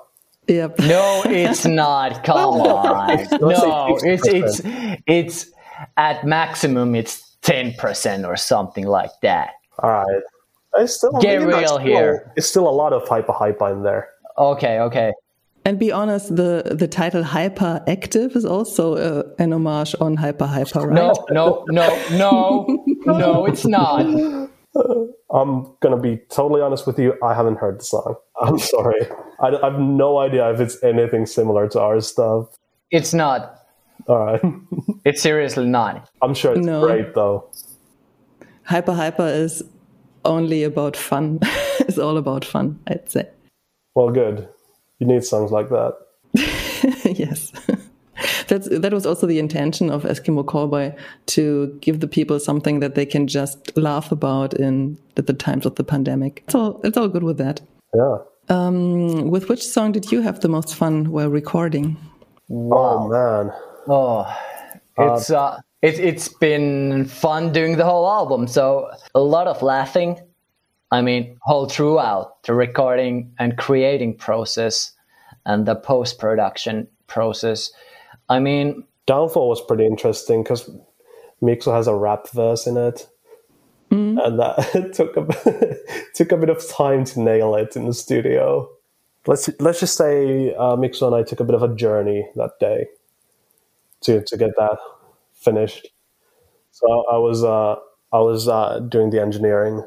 Yep. (laughs) No, it's not. Come (laughs) on. No, it's it's it's at maximum it's ten percent or something like that. All right, I still Get you know, it's real still- here. It's still a lot of hyper hyper in there. Okay, okay. And be honest, the the title Hyper Active is also uh, an homage on Hyper Hyper, right? No, no, no, no, (laughs) no, it's not. I'm gonna be totally honest with you. I haven't heard the song. I'm (laughs) sorry. I, I have no idea if it's anything similar to our stuff. It's not. All right. (laughs) It's seriously not. I'm sure it's No. great though. Hyper Hyper is only about fun. (laughs) it's all about fun, I'd say. Well, good. You need songs like that. (laughs) yes. That's that was also the intention of Eskimo Callboy to give the people something that they can just laugh about in at the times of the pandemic. It's all it's all good with that. Yeah. Mm, With which song did you have the most fun while recording? Oh man. Oh, it's uh, it, it's been fun doing the whole album. So a lot of laughing. I mean, whole throughout the recording and creating process and the post production process. I mean, Downfall was pretty interesting because Mixu has a rap verse in it, and that (laughs) took a (laughs) took a bit of time to nail it in the studio. Let's let's just say uh, Mixu and I took a bit of a journey that day to to get that finished. So I was uh, I was uh, doing the engineering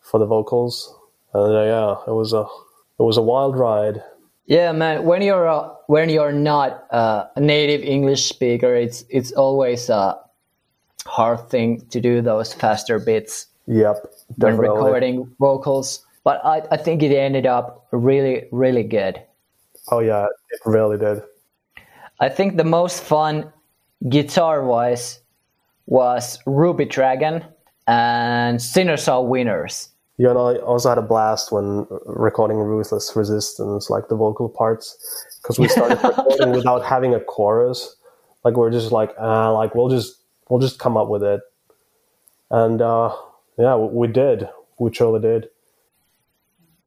for the vocals, and uh, yeah, it was a it was a wild ride. yeah, man. When you're uh, when you're not uh, a native English speaker, it's it's always a hard thing to do those faster bits. Yep, when recording vocals. But I, I think it ended up really, really good. Oh yeah, it really did. I think the most fun guitar wise was Ruby Dragon and Sinners Are Winners. You know, I also had a blast when recording Ruthless Resistance, like the vocal parts, because we started (laughs) recording without having a chorus. Like we're just like, uh, like we'll just we'll just come up with it, and uh, yeah, we did. We truly did.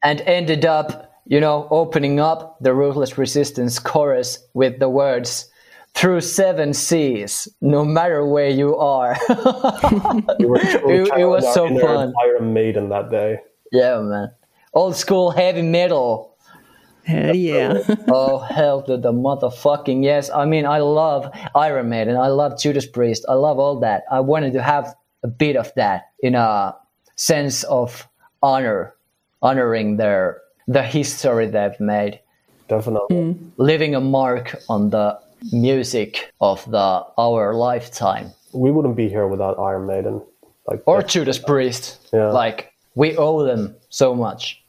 And ended up, you know, opening up the Ruthless Resistance chorus with the words through seven seas, no matter where you are. (laughs) We were (laughs) truly It- it was channeling our so inner fun. Iron Maiden that day. yeah, man. Old school heavy metal. Hell yeah. oh hell to the motherfucking yes i mean i love iron maiden i love judas priest i love all that i wanted to have a bit of that in a sense of honor honoring their the history they've made Definitely. leaving a mark on the music of the our lifetime We wouldn't be here without Iron Maiden. Like or judas priest Yeah. like we owe them so much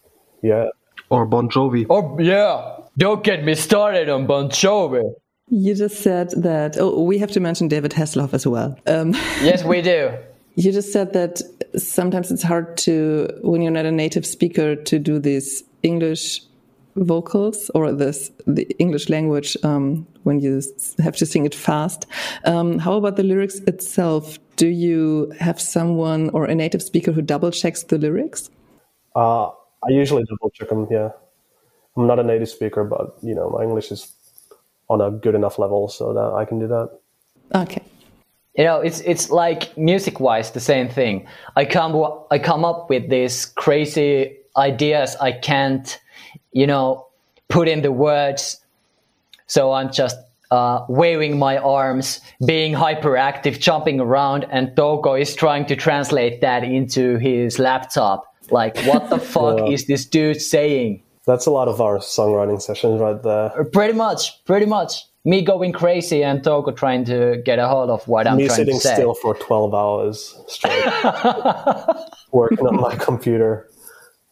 yeah. Or Bon Jovi. oh yeah don't get me started on bon jovi You just said that. Oh, we have to mention David Hasselhoff as well. Um, (laughs) yes we do you just said that sometimes it's hard to, when you're not a native speaker, to do these English vocals or this the English language um, when you have to sing it fast. Um, how about the lyrics itself? Do you have someone or a native speaker who double checks the lyrics? Uh, I usually double check them. Yeah, I'm not a native speaker, but you know my English is on a good enough level so that I can do that. Okay. you know it's it's like music wise the same thing i come i come up with these crazy ideas i can't you know put in the words so i'm just uh, waving my arms being hyperactive jumping around and Touko is trying to translate that into his laptop like what the (laughs) fuck Yeah. is this dude saying That's a lot of our songwriting sessions right there. pretty much pretty much me going crazy and Touko trying to get a hold of what i'm Me trying sitting to say still for 12 hours straight, working on my (laughs) computer.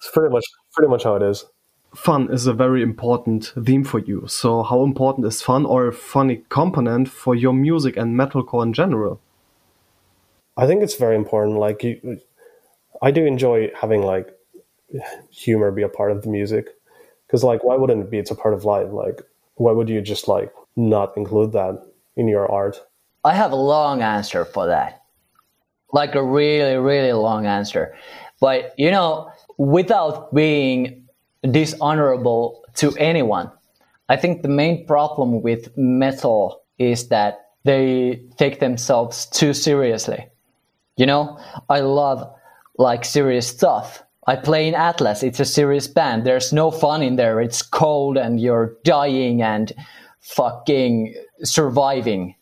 It's pretty much pretty much how it is. Fun is a very important theme for you. So, how important is fun or a funny component for your music and metalcore in general? I think it's very important. Like you, I do enjoy having like humor be a part of the music because like why wouldn't it be? It's a part of life. Like why would you just like not include that in your art? I have a long answer for that. Like a really, really long answer. But, you know, without being dishonorable to anyone, I think the main problem with metal is that they take themselves too seriously. You know, I love like serious stuff. I play in Atlas. It's a serious band. There's no fun in there. It's cold and you're dying and fucking surviving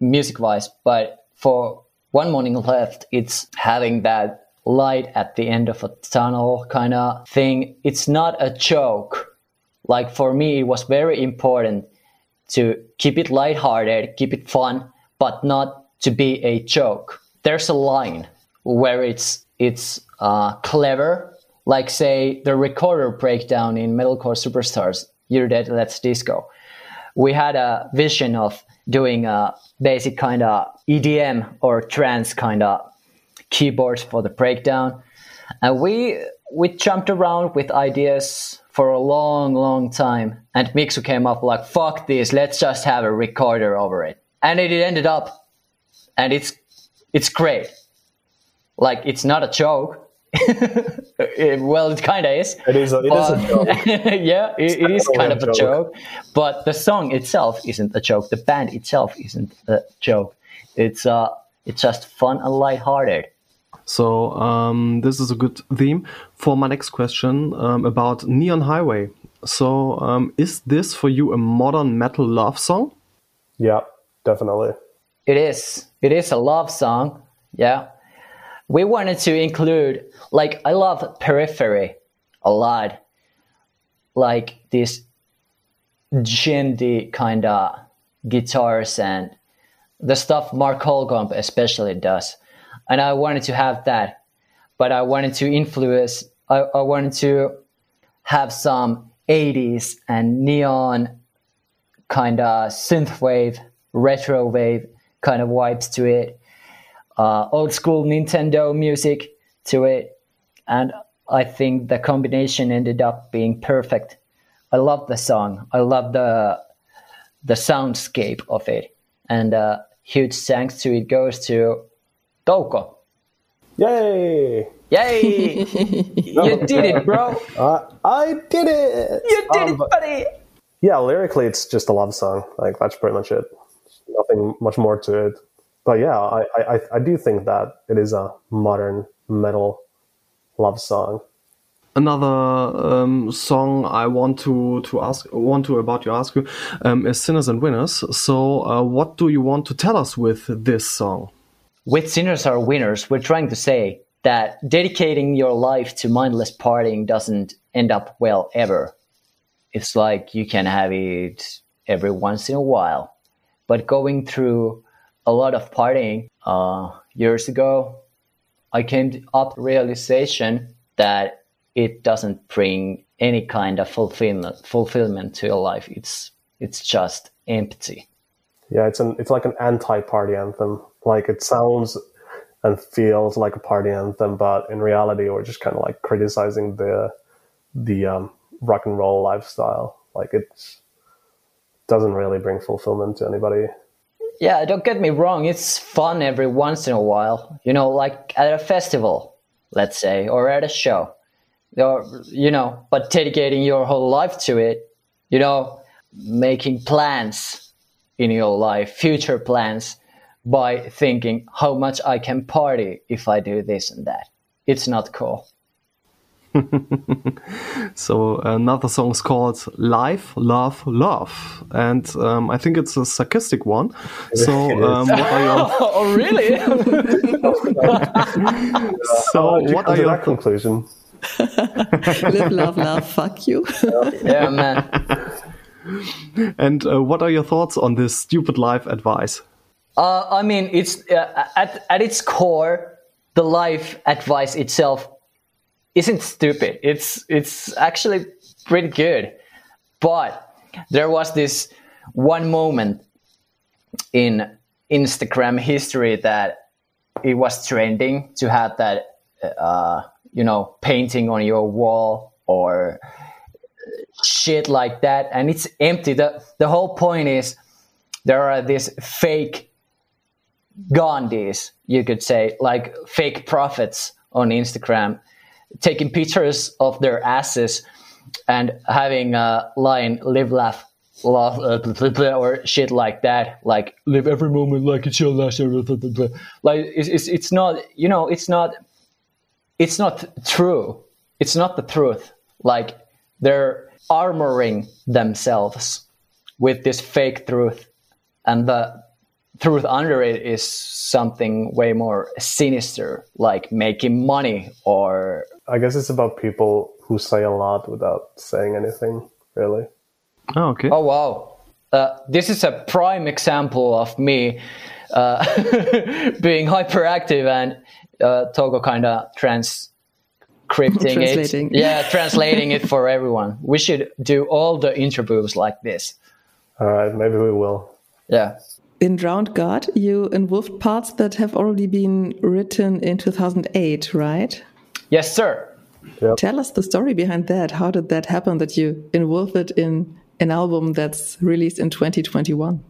music wise, but for one morning left, it's having that light at the end of a tunnel kind of thing. It's not a joke. Like for me, it was very important to keep it lighthearted, keep it fun, but not to be a joke. There's a line where it's it's uh, clever, like say the recorder breakdown in Metalcore Superstars. You're dead, let's disco we had a vision of doing a basic kind of EDM or trance kind of keyboards for the breakdown. And we we jumped around with ideas for a long, long time. And Mixu came up like, fuck this, let's just have a recorder over it. And it ended up and it's it's great. Like it's not a joke. (laughs) It- well, it kind of is. It is a, it is a joke. (laughs) yeah, it, it is kind of a joke. joke. But the song itself isn't a joke. The band itself isn't a joke. It's uh, it's just fun and lighthearted. So, um, this is a good theme for my next question um, about Neon Highway. So, um, is this for you a modern metal love song? Yeah, definitely. It is. It is a love song. Yeah. We wanted to include, like, I love Periphery a lot. Like these djenty kind of guitars and the stuff Mark Holcomb especially does. And I wanted to have that, but I wanted to influence, I, I wanted to have some 80s and neon kind of synthwave, retro wave kind of vibes to it, uh, old school Nintendo music to it, and I think the combination ended up being perfect. I love the song. I love the the soundscape of it, and uh, huge thanks to it goes to Touko. Yay! Yay! (laughs) you did it, bro. Uh, I did it. You did Um, it, buddy. Yeah, lyrically, it's just a love song. Like that's pretty much it. Nothing much more to it. But yeah, I, I, I do think that it is a modern metal love song. Another um, song I want to to ask want to about to ask you um, is "Sinners and Winners." So, uh, what do you want to tell us with this song? With sinners are winners, we're trying to say that dedicating your life to mindless partying doesn't end up well ever. It's like you can have it every once in a while. But going through a lot of partying uh, years ago, I came up realization that it doesn't bring any kind of fulfillment fulfillment to your life. It's it's just empty. Yeah, it's an it's like an anti-party anthem. Like it sounds and feels like a party anthem, but in reality, we're just kind of like criticizing the the um, rock and roll lifestyle. Like it doesn't really bring fulfillment to anybody. Yeah, don't get me wrong, it's fun every once in a while. You know, like at a festival, let's say, or at a show. Or, you know, but dedicating your whole life to it, you know, making plans in your life, future plans, by thinking how much I can party if I do this and that. It's not cool. (laughs) So another song is called "Life, Love, Love," and um, I think it's a sarcastic one. So, um, what are your (laughs) oh, really? (laughs) so How'd what are your that conclusion? Live, love, love, fuck you. yeah, man. and uh, what are your thoughts on this stupid life advice? Uh, I mean, it's uh, at at its core, the life advice itself isn't stupid. It's it's actually pretty good. But there was this one moment in Instagram history that it was trending to have that uh, you know painting on your wall or shit like that, and it's empty. the The whole point is there are these fake Gandhis, you could say, like fake prophets on Instagram, taking pictures of their asses and having a line live, laugh, love, uh, blah, blah, blah, or shit like that, like live every moment like it's your last. Like it's, it's, it's not, you know, it's not, it's not true. It's not the truth. Like they're armoring themselves with this fake truth, and the truth under it is something way more sinister, like making money or I guess it's about people who say a lot without saying anything, really. Oh, okay. oh wow, uh, this is a prime example of me uh, (laughs) being hyperactive and uh, Touko kind of transcripting Translating. it. Yeah, translating it for everyone. We should do all the interviews like this. All right, maybe we will. Yeah. In Drowned God, you involved parts that have already been written in 2008, right? Yes, sir. Tell us the story behind that. How did that happen that you involved it in an album that's released in 2021?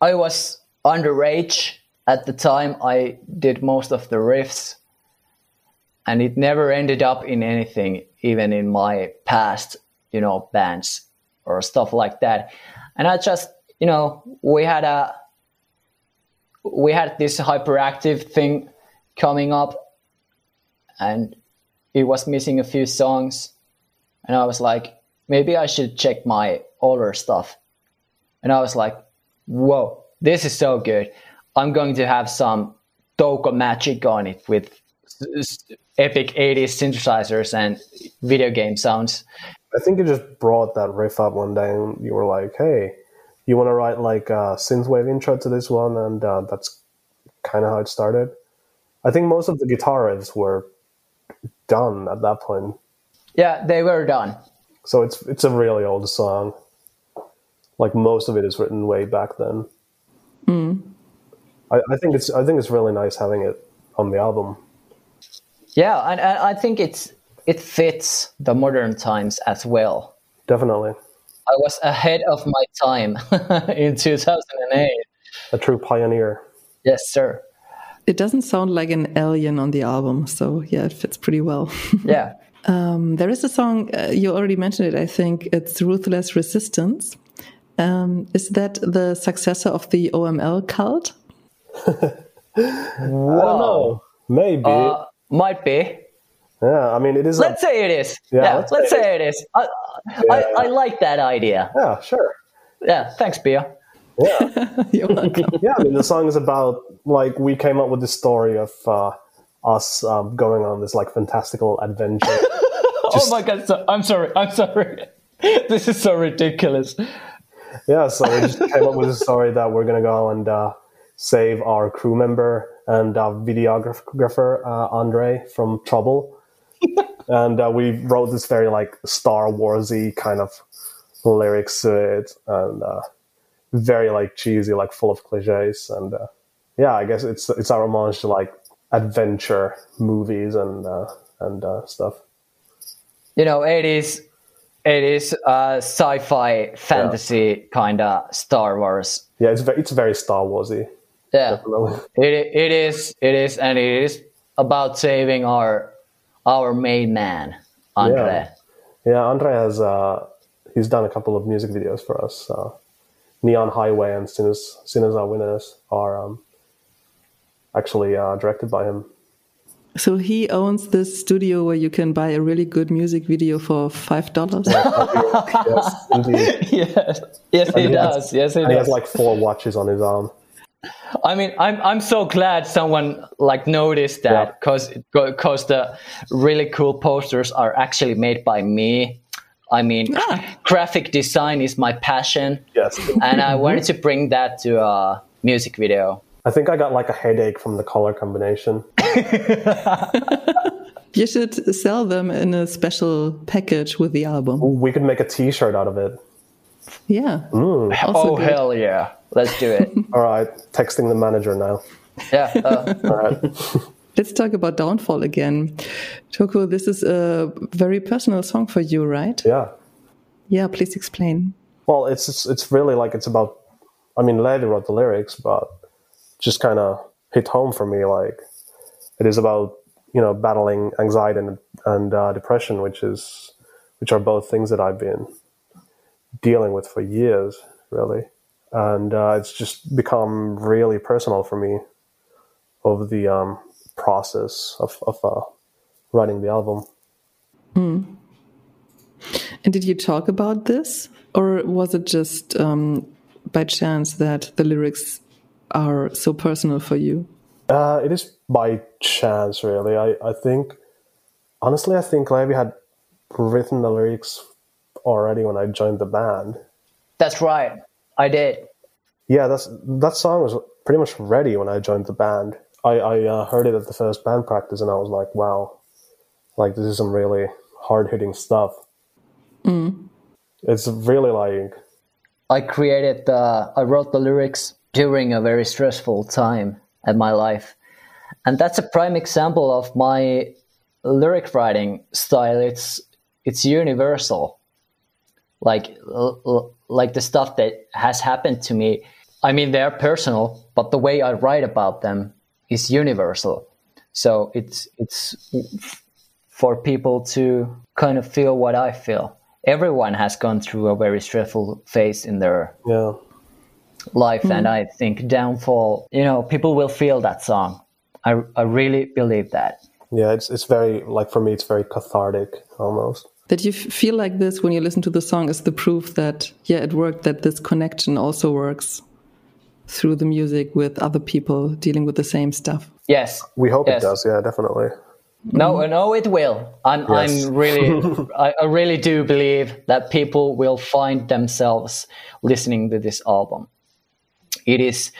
I was underage at the time. I did most of the riffs, and it never ended up in anything, even in my past, you know, bands or stuff like that. And I just, you know, we had a we had this hyperactive thing coming up, and it was missing a few songs, and I was like, maybe I should check my older stuff. And I was like, whoa, this is so good. I'm going to have some Touko magic on it with epic 80s synthesizers and video game sounds. I think you just brought that riff up one day and you were like, hey, you want to write like a synthwave intro to this one? And uh, that's kind of how it started. I think most of the guitar riffs were done at that point. Yeah, they were done. So it's it's a really old song. Like most of it is written way back then. I, I think it's I think it's really nice having it on the album. Yeah, and, and I think it's it fits the modern times as well. Definitely. I was ahead of my time (laughs) in 2008. A true pioneer. Yes, sir. It doesn't sound like an alien on the album, so yeah, it fits pretty well. (laughs) Yeah. um, there is a song, uh, you already mentioned it, I think. It's Ruthless Resistance. Um, is that the successor of the OML cult? (laughs) Whoa. Maybe. Uh, might be. yeah, I mean, it is. Let's a, say it is. Yeah, Yeah, let's let's, say say it is. I, I, I like that idea. yeah, sure. Yeah, thanks, Pia. Yeah. (laughs) You're welcome. (laughs) yeah, I mean, the song is about, like, we came up with the story of uh, us um, going on this, like, fantastical adventure. (laughs) oh my god, so, I'm sorry. I'm sorry. this is so ridiculous. yeah, so we just came up with a story that we're going to go and uh, save our crew member and our videographer, uh, Andre, from trouble. And uh, we wrote this very, like, Star Warsy kind of lyrics to it. And uh, very, like, cheesy, like, full of cliches. And uh, yeah, I guess it's it's our homage to, like, adventure movies and, uh, and uh, stuff. You know, it is it is uh, sci-fi fantasy kind of Star Wars. Yeah, it's very, it's very Star Warsy. Yeah. Definitely. It it is it is and it is about saving our our main man, Andre. Yeah, Andre has uh, he's done a couple of music videos for us. Uh, Neon Highway and Sinners, Sinners Are Winners are um, actually uh, directed by him. So he owns this studio where you can buy a really good music video for five dollars. yes, (laughs) indeed. yes, yes, he he has- does. Yes, he And he has like four watches on his arm. I mean, I'm I'm so glad someone like noticed that because because the really cool posters are actually made by me. I mean, Ah. graphic design is my passion, Yes, and I wanted (laughs) to bring that to a music video. I think I got like a headache from the color combination. (laughs) (laughs) You should sell them in a special package with the album. We could make a T-shirt out of it. Yeah. Mm. Also oh good. hell yeah! Let's do it. (laughs) All right, texting the manager now. yeah. Uh, All right. Let's talk about Downfall again. Touko, this is a very personal song for you, right? yeah. Yeah, please explain. Well, it's it's, it's really like it's about. I mean, Levi wrote the lyrics, but just kind of hit home for me. Like it is about you know battling anxiety and and uh, depression, which is which are both things that I've been dealing with for years, really, and uh, it's just become really personal for me over the um, process of of uh, writing the album. And did you talk about this? Or was it just um, by chance that the lyrics are so personal for you? Uh, it is by chance, really. I, I think, honestly, I think Levy had written the lyrics already when I joined the band. that's right. I did. Yeah, that's that song was pretty much ready when I joined the band. I, I uh, heard it at the first band practice, and I was like, "Wow, like this is some really hard hitting stuff." It's really like, I created the. I wrote the lyrics during a very stressful time in my life, and that's a prime example of my lyric writing style. It's it's universal. Like l- l- like the stuff that has happened to me. I mean, they're personal, but the way I write about them is universal. So it's it's for people to kind of feel what I feel. Everyone has gone through a very stressful phase in their yeah, life, and hmm. I think downfall. You know, people will feel that song. I I really believe that. yeah. It's it's very like for me, it's very cathartic almost. That you f- feel like this when you listen to the song is the proof that, yeah, it worked, that this connection also works through the music with other people dealing with the same stuff. Yes, We hope Yes. it does. Yeah, definitely. No, no, it will. I'm, Yes. I'm really, (laughs) I, I really do believe that people will find themselves listening to this album. It is,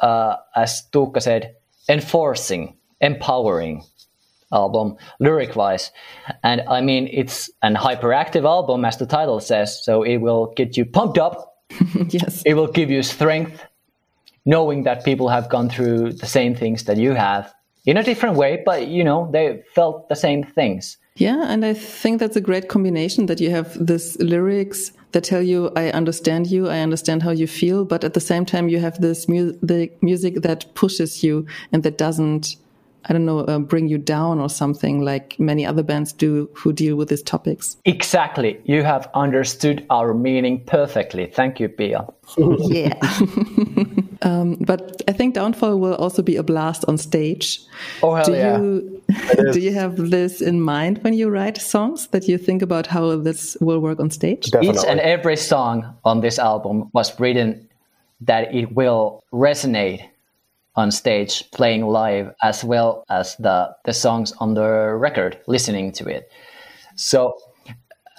uh, as Tuukka said, enforcing, empowering album lyric wise. And I mean, it's an hyperactive album, as the title says. So it will get you pumped up. (laughs) yes. It will give you strength, knowing that people have gone through the same things that you have. in a different way, but you know, they felt the same things. Yeah, and I think that's a great combination that you have this lyrics that tell you, I understand you, I understand how you feel, but at the same time, you have this mu the music that pushes you and that doesn't, I don't know, uh, bring you down or something like many other bands do who deal with these topics. Exactly. You have understood our meaning perfectly. Thank you, Pia. (laughs) yeah. (laughs) um, but I think Downfall will also be a blast on stage. Oh, hell do yeah. you do you have this in mind when you write songs that you think about how this will work on stage? Definitely. Each and every song on this album was written that it will resonate on stage, playing live, as well as the, the songs on the record, listening to it. So,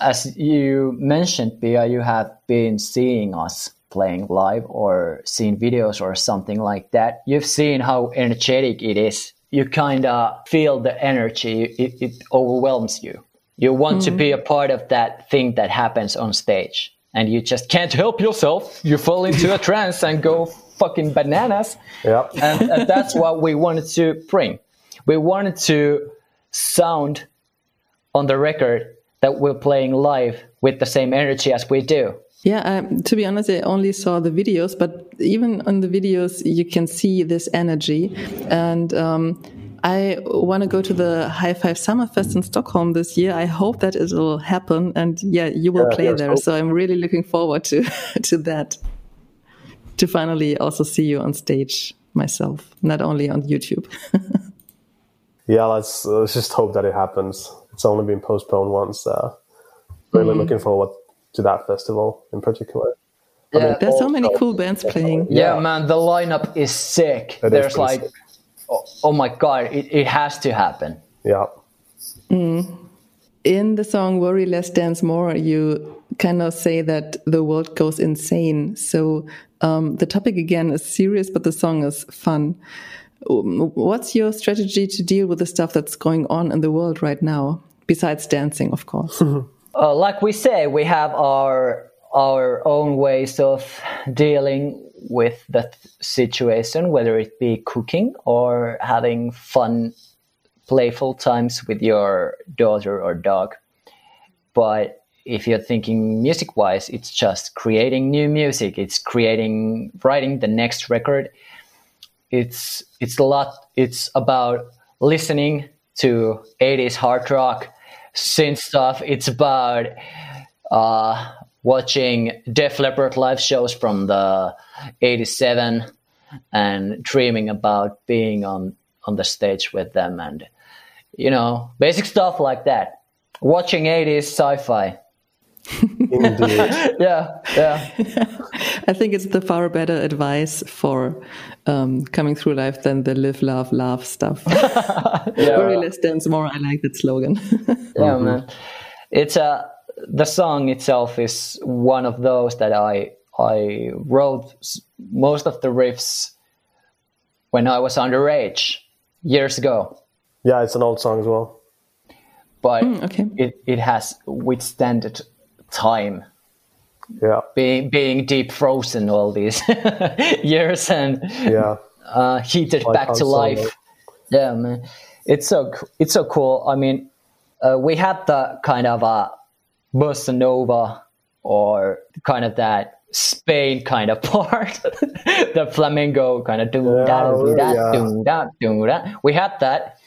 as you mentioned, Pia, you have been seeing us playing live or seen videos or something like that. You've seen how energetic it is. You kind of feel the energy, it, it overwhelms you. You want to be a mm-hmm. part of that thing that happens on stage. And you just can't help yourself. You fall into a (laughs) trance and go fucking bananas. Yeah. And, and that's what we wanted to bring. We wanted to sound on the record that we're playing live with the same energy as we do. Yeah, um, to be honest, I only saw the videos, but even on the videos, you can see this energy. And um, I want to go to the High Five Summerfest in Stockholm this year. I hope that it will happen. And yeah, you will Yeah, play there. hope. So I'm really looking forward to, (laughs) to that. To finally also see you on stage myself, not only on YouTube. (laughs) Yeah, let's, let's just hope that it happens. It's only been postponed once. Uh, really Mm-hmm. looking forward to that festival in particular. Yeah. There's so many cool bands playing. Yeah, Yeah. man, the lineup is sick. It is There's pretty like, sick. oh, oh my god, it, it has to happen. Yeah. in the song Worry Less Dance More, you kind of say that the world goes insane. So um, the topic again is serious, but the song is fun. What's your strategy to deal with the stuff that's going on in the world right now, besides dancing, of course? (laughs) Uh, like we say, we have our our own ways of dealing with that situation, whether it be cooking or having fun, playful times with your daughter or dog. But if you're thinking music wise, it's just creating new music. It's creating, writing the next record. It's it's a lot. It's about listening to 80s hard rock, synth stuff. It's about uh, watching Def Leppard live shows from the 87 and dreaming about being on, on the stage with them and, you know, basic stuff like that. Watching 80s sci fi. Indeed. (laughs) Yeah, yeah. (laughs) I think it's the far better advice for um, coming through life than the live, love, laugh stuff. (laughs) Worry less, dance more. I like that slogan. yeah mm-hmm. man it's a the song itself is one of those that i i wrote most of the riffs when i was underage years ago yeah, it's an old song as well. but mm, okay. it, it has withstanded time Yeah. being being deep frozen all these (laughs) years and Yeah. uh, heated Like back to life. Yeah, man, it's so it's so cool. I mean, uh, we had the kind of a bossa nova or kind of that Spain kind of (laughs) part, the flamenco kind of do da do da yeah. do da do da. We had that,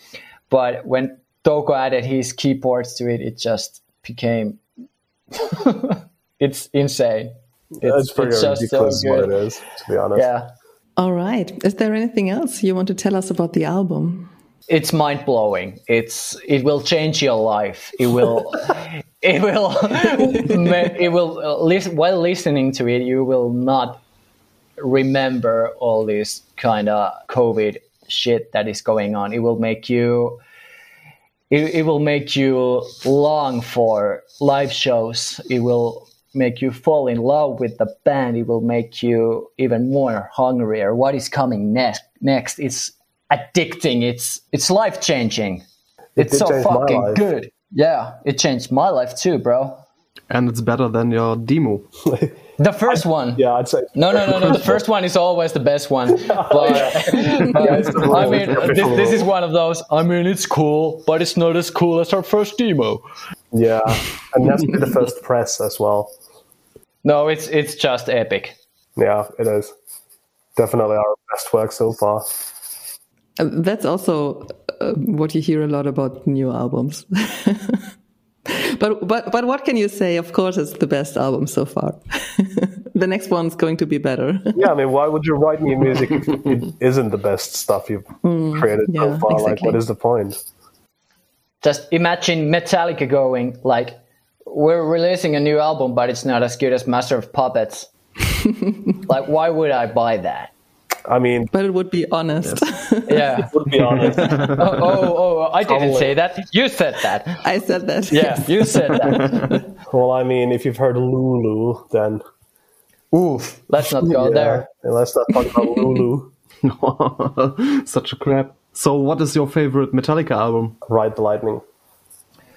but when Touko added his keyboards to it, it just became. (laughs) it's insane. It's, pretty just ridiculous what it is, to be honest. Yeah. All right. Is there anything else you want to tell us about the album? it's mind blowing. It's it will change your life. It will (laughs) it will (laughs) it will uh, listen while listening to it. You will not remember all this kind of COVID shit that is going on. It will make you. It, it will make you long for live shows. It will make you fall in love with the band. It will make you even more hungrier. What is coming next? Next, it's addicting. It's it's life changing. It's did so fucking good. Yeah, it changed my life too, bro. And it's better than your demo. The first one. (laughs) Yeah, I'd say. No, no, no, no. The first one is always the best one. (laughs) But, but, I mean, this, this is one of those. I mean, it's cool, but it's not as cool as our first demo. Yeah, and that's the first press as well. No, it's it's just epic. Yeah, it is. Definitely our best work so far. Uh, That's also uh, what you hear a lot about new albums. (laughs) but but but what can you say? Of course, it's the best album so far. (laughs) the next one's going to be better. Yeah, I mean, why would you write new music if it isn't the best stuff you've mm, created so yeah, far? Like, what is the point? Just imagine Metallica going like, "We're releasing a new album, but it's not as good as Master of Puppets." (laughs) like, why would I buy that? I mean, But it would be honest. Yeah. (laughs) to be honest, (laughs) oh, oh, oh, oh, I didn't Totally. say that. You said that. I said that. Yeah, you said that. (laughs) well, I mean, if you've heard Lulu, then Oof. Let's not go yeah, there. and let's not talk about Lulu. Such a crap. So, what is your favorite Metallica album? Ride the Lightning.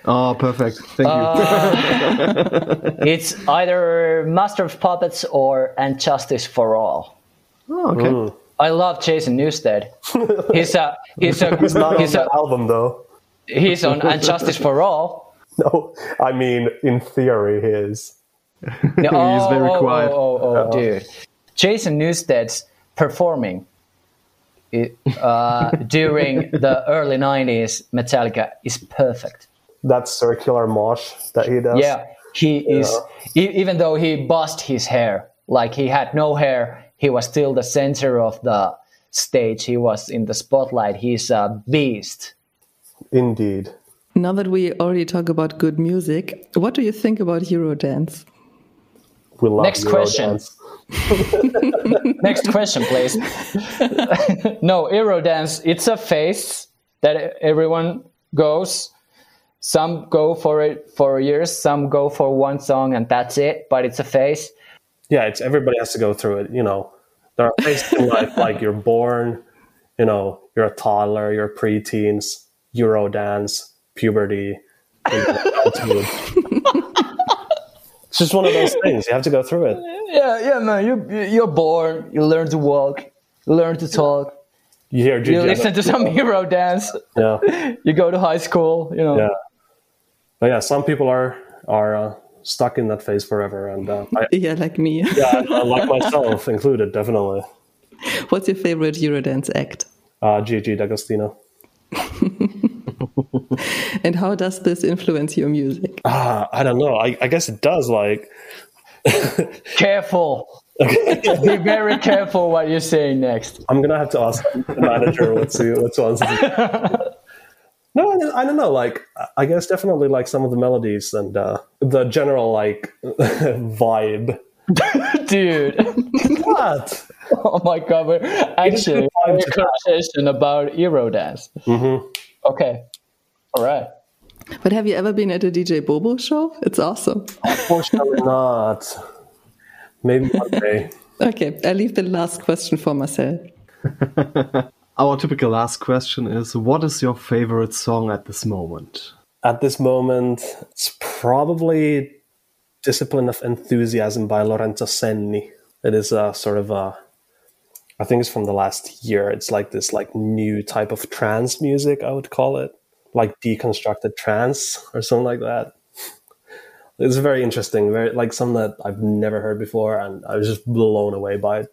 Oh, perfect. Thank you. Uh, it's either Master of Puppets or And Justice for All. Oh, okay. I love Jason Newsted. He's a he's a He's not on he's that a album, though. he's on (laughs) And Justice for All. No, I mean, in theory, he is. (laughs) No, He's very oh, quiet. Oh, oh, oh, dude. Jason Newsted's performing uh, (laughs) during the early 90s Metallica is perfect. That circular mosh that he does. Yeah, he is, e- even though he bust his hair, like he had no hair, he was still the center of the stage. He was in the spotlight. He's a beast. Indeed. Now that we already talk about good music, what do you think about Eurodance? We love Next question. Eurodance. (laughs) (laughs) Next question, please. (laughs) no, Eurodance, it's a phase that everyone goes. Some go for it for years, some go for one song and that's it, but it's a phase. yeah, it's everybody has to go through it. You know, there are phases in life like you're born, you know, you're a toddler, you're preteens, Eurodance, puberty, adulthood. it's just one of those things. You have to go through it. Yeah, yeah, man. You you're born, you learn to walk, you learn to talk, You hear you listen to some Eurodance, Yeah, (laughs) you go to high school, you know. yeah. But yeah, some people are are uh, stuck in that phase forever, and uh, I, (laughs) Yeah, like me. (laughs) yeah, I- like myself included, definitely. What's your favorite Eurodance act? Uh, Gigi D'Agostino. (laughs) And how does this influence your music? Ah, I don't know. I, I guess it does. Like, Careful. Be very careful what you're saying next. I'm gonna have to ask the manager what to what to answer. No, I don't, I don't know. Like, I guess definitely like some of the melodies and uh, the general like (laughs) vibe. (laughs) Dude. What? (laughs) Oh my god, we're actually having a conversation about Eurodance. Mm-hmm. Okay. All right. But have you ever been at a DJ Bobo show? It's awesome. Unfortunately, not. Maybe one day. Okay, I leave the last question for Marcel. Our typical last question is What is your favorite song at this moment? At this moment, it's probably "Discipline of Enthusiasm" by Lorenzo Senni. It is a sort of a, I think it's from the last year. It's like this like new type of trance music. I would call it like deconstructed trance or something like that. It's very interesting, very like something that I've never heard before, and I was just blown away by it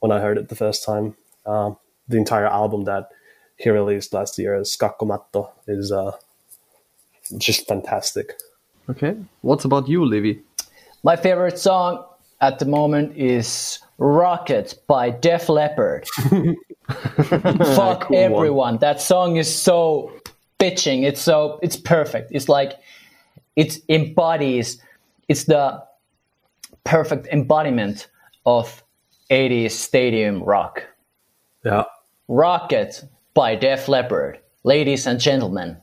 when I heard it the first time. Um, the entire album that he released last year, Scaccomatto, is uh, just fantastic. Okay. What's about you, Livy? My favorite song at the moment is Rocket by Def Leppard. (laughs) Fuck everyone. That song is so bitching. It's so it's perfect. It's like it embodies it's the perfect embodiment of 80s stadium rock. Yeah. Rocket by Def Leppard. Ladies and gentlemen,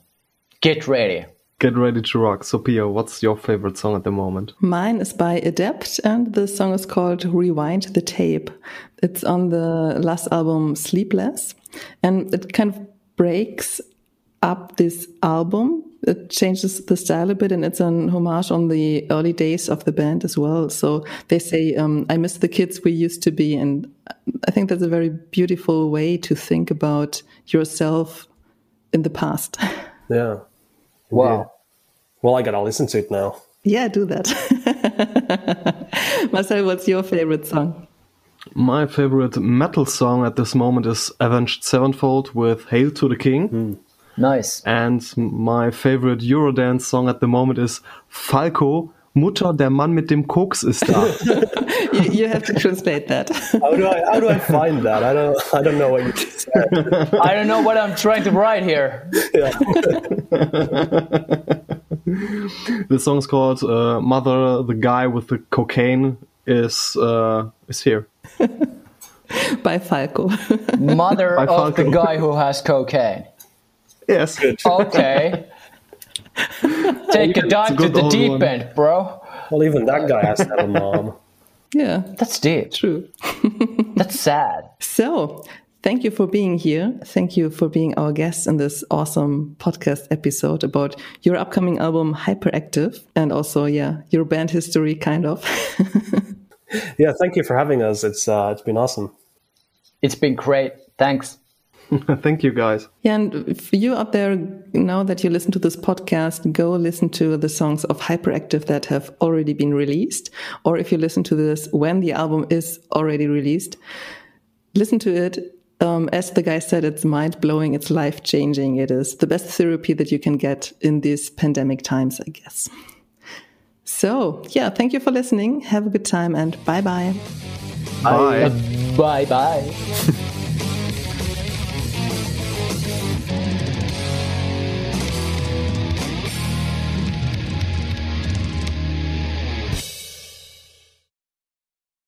get ready. Get ready to rock. Sophia, what's your favorite song at the moment? Mine is by Adept, and the song is called Rewind the Tape. It's on the last album, Sleepless, and it kind of breaks up this album it changes the style a bit, and it's an homage on the early days of the band as well. So they say, um, "I miss the kids we used to be," and I think that's a very beautiful way to think about yourself in the past. (laughs) Yeah. Wow. Well, I gotta listen to it now. yeah, do that. (laughs) Marcel, what's your favorite song? My favorite metal song at this moment is Avenged Sevenfold with Hail to the King. Nice. And my favorite Eurodance song at the moment is Falco, Mutter, der Mann mit dem Koks ist da. (laughs) You, you have to translate that. How do I how do I find that? I don't I don't know what you just said. I don't know what I'm trying to write here. Yeah. (laughs) the song's called uh, Mother, the guy with the cocaine is uh, is here. (laughs) By Falco. Mother By of the guy who has cocaine. Yes. Okay. (laughs) Take a dive to the deep one. end, bro. Well, even that guy has to have a mom. (laughs) yeah, That's deep. true. (laughs) That's sad. So, thank you for being here. Thank you for being our guest in this awesome podcast episode about your upcoming album, Hyperactive, and also, yeah, your band history, kind of. Yeah, thank you for having us. It's uh, it's been awesome. It's been great. Thanks. (laughs) Thank you, guys. Yeah, and for you out there, now that you listen to this podcast, go listen to the songs of Hyperactive that have already been released. Or if you listen to this when the album is already released, listen to it. Um, as the guy said, it's mind blowing, it's life changing. It is the best therapy that you can get in these pandemic times, I guess. So, yeah, thank you for listening. Have a good time and bye bye. Bye. Bye bye.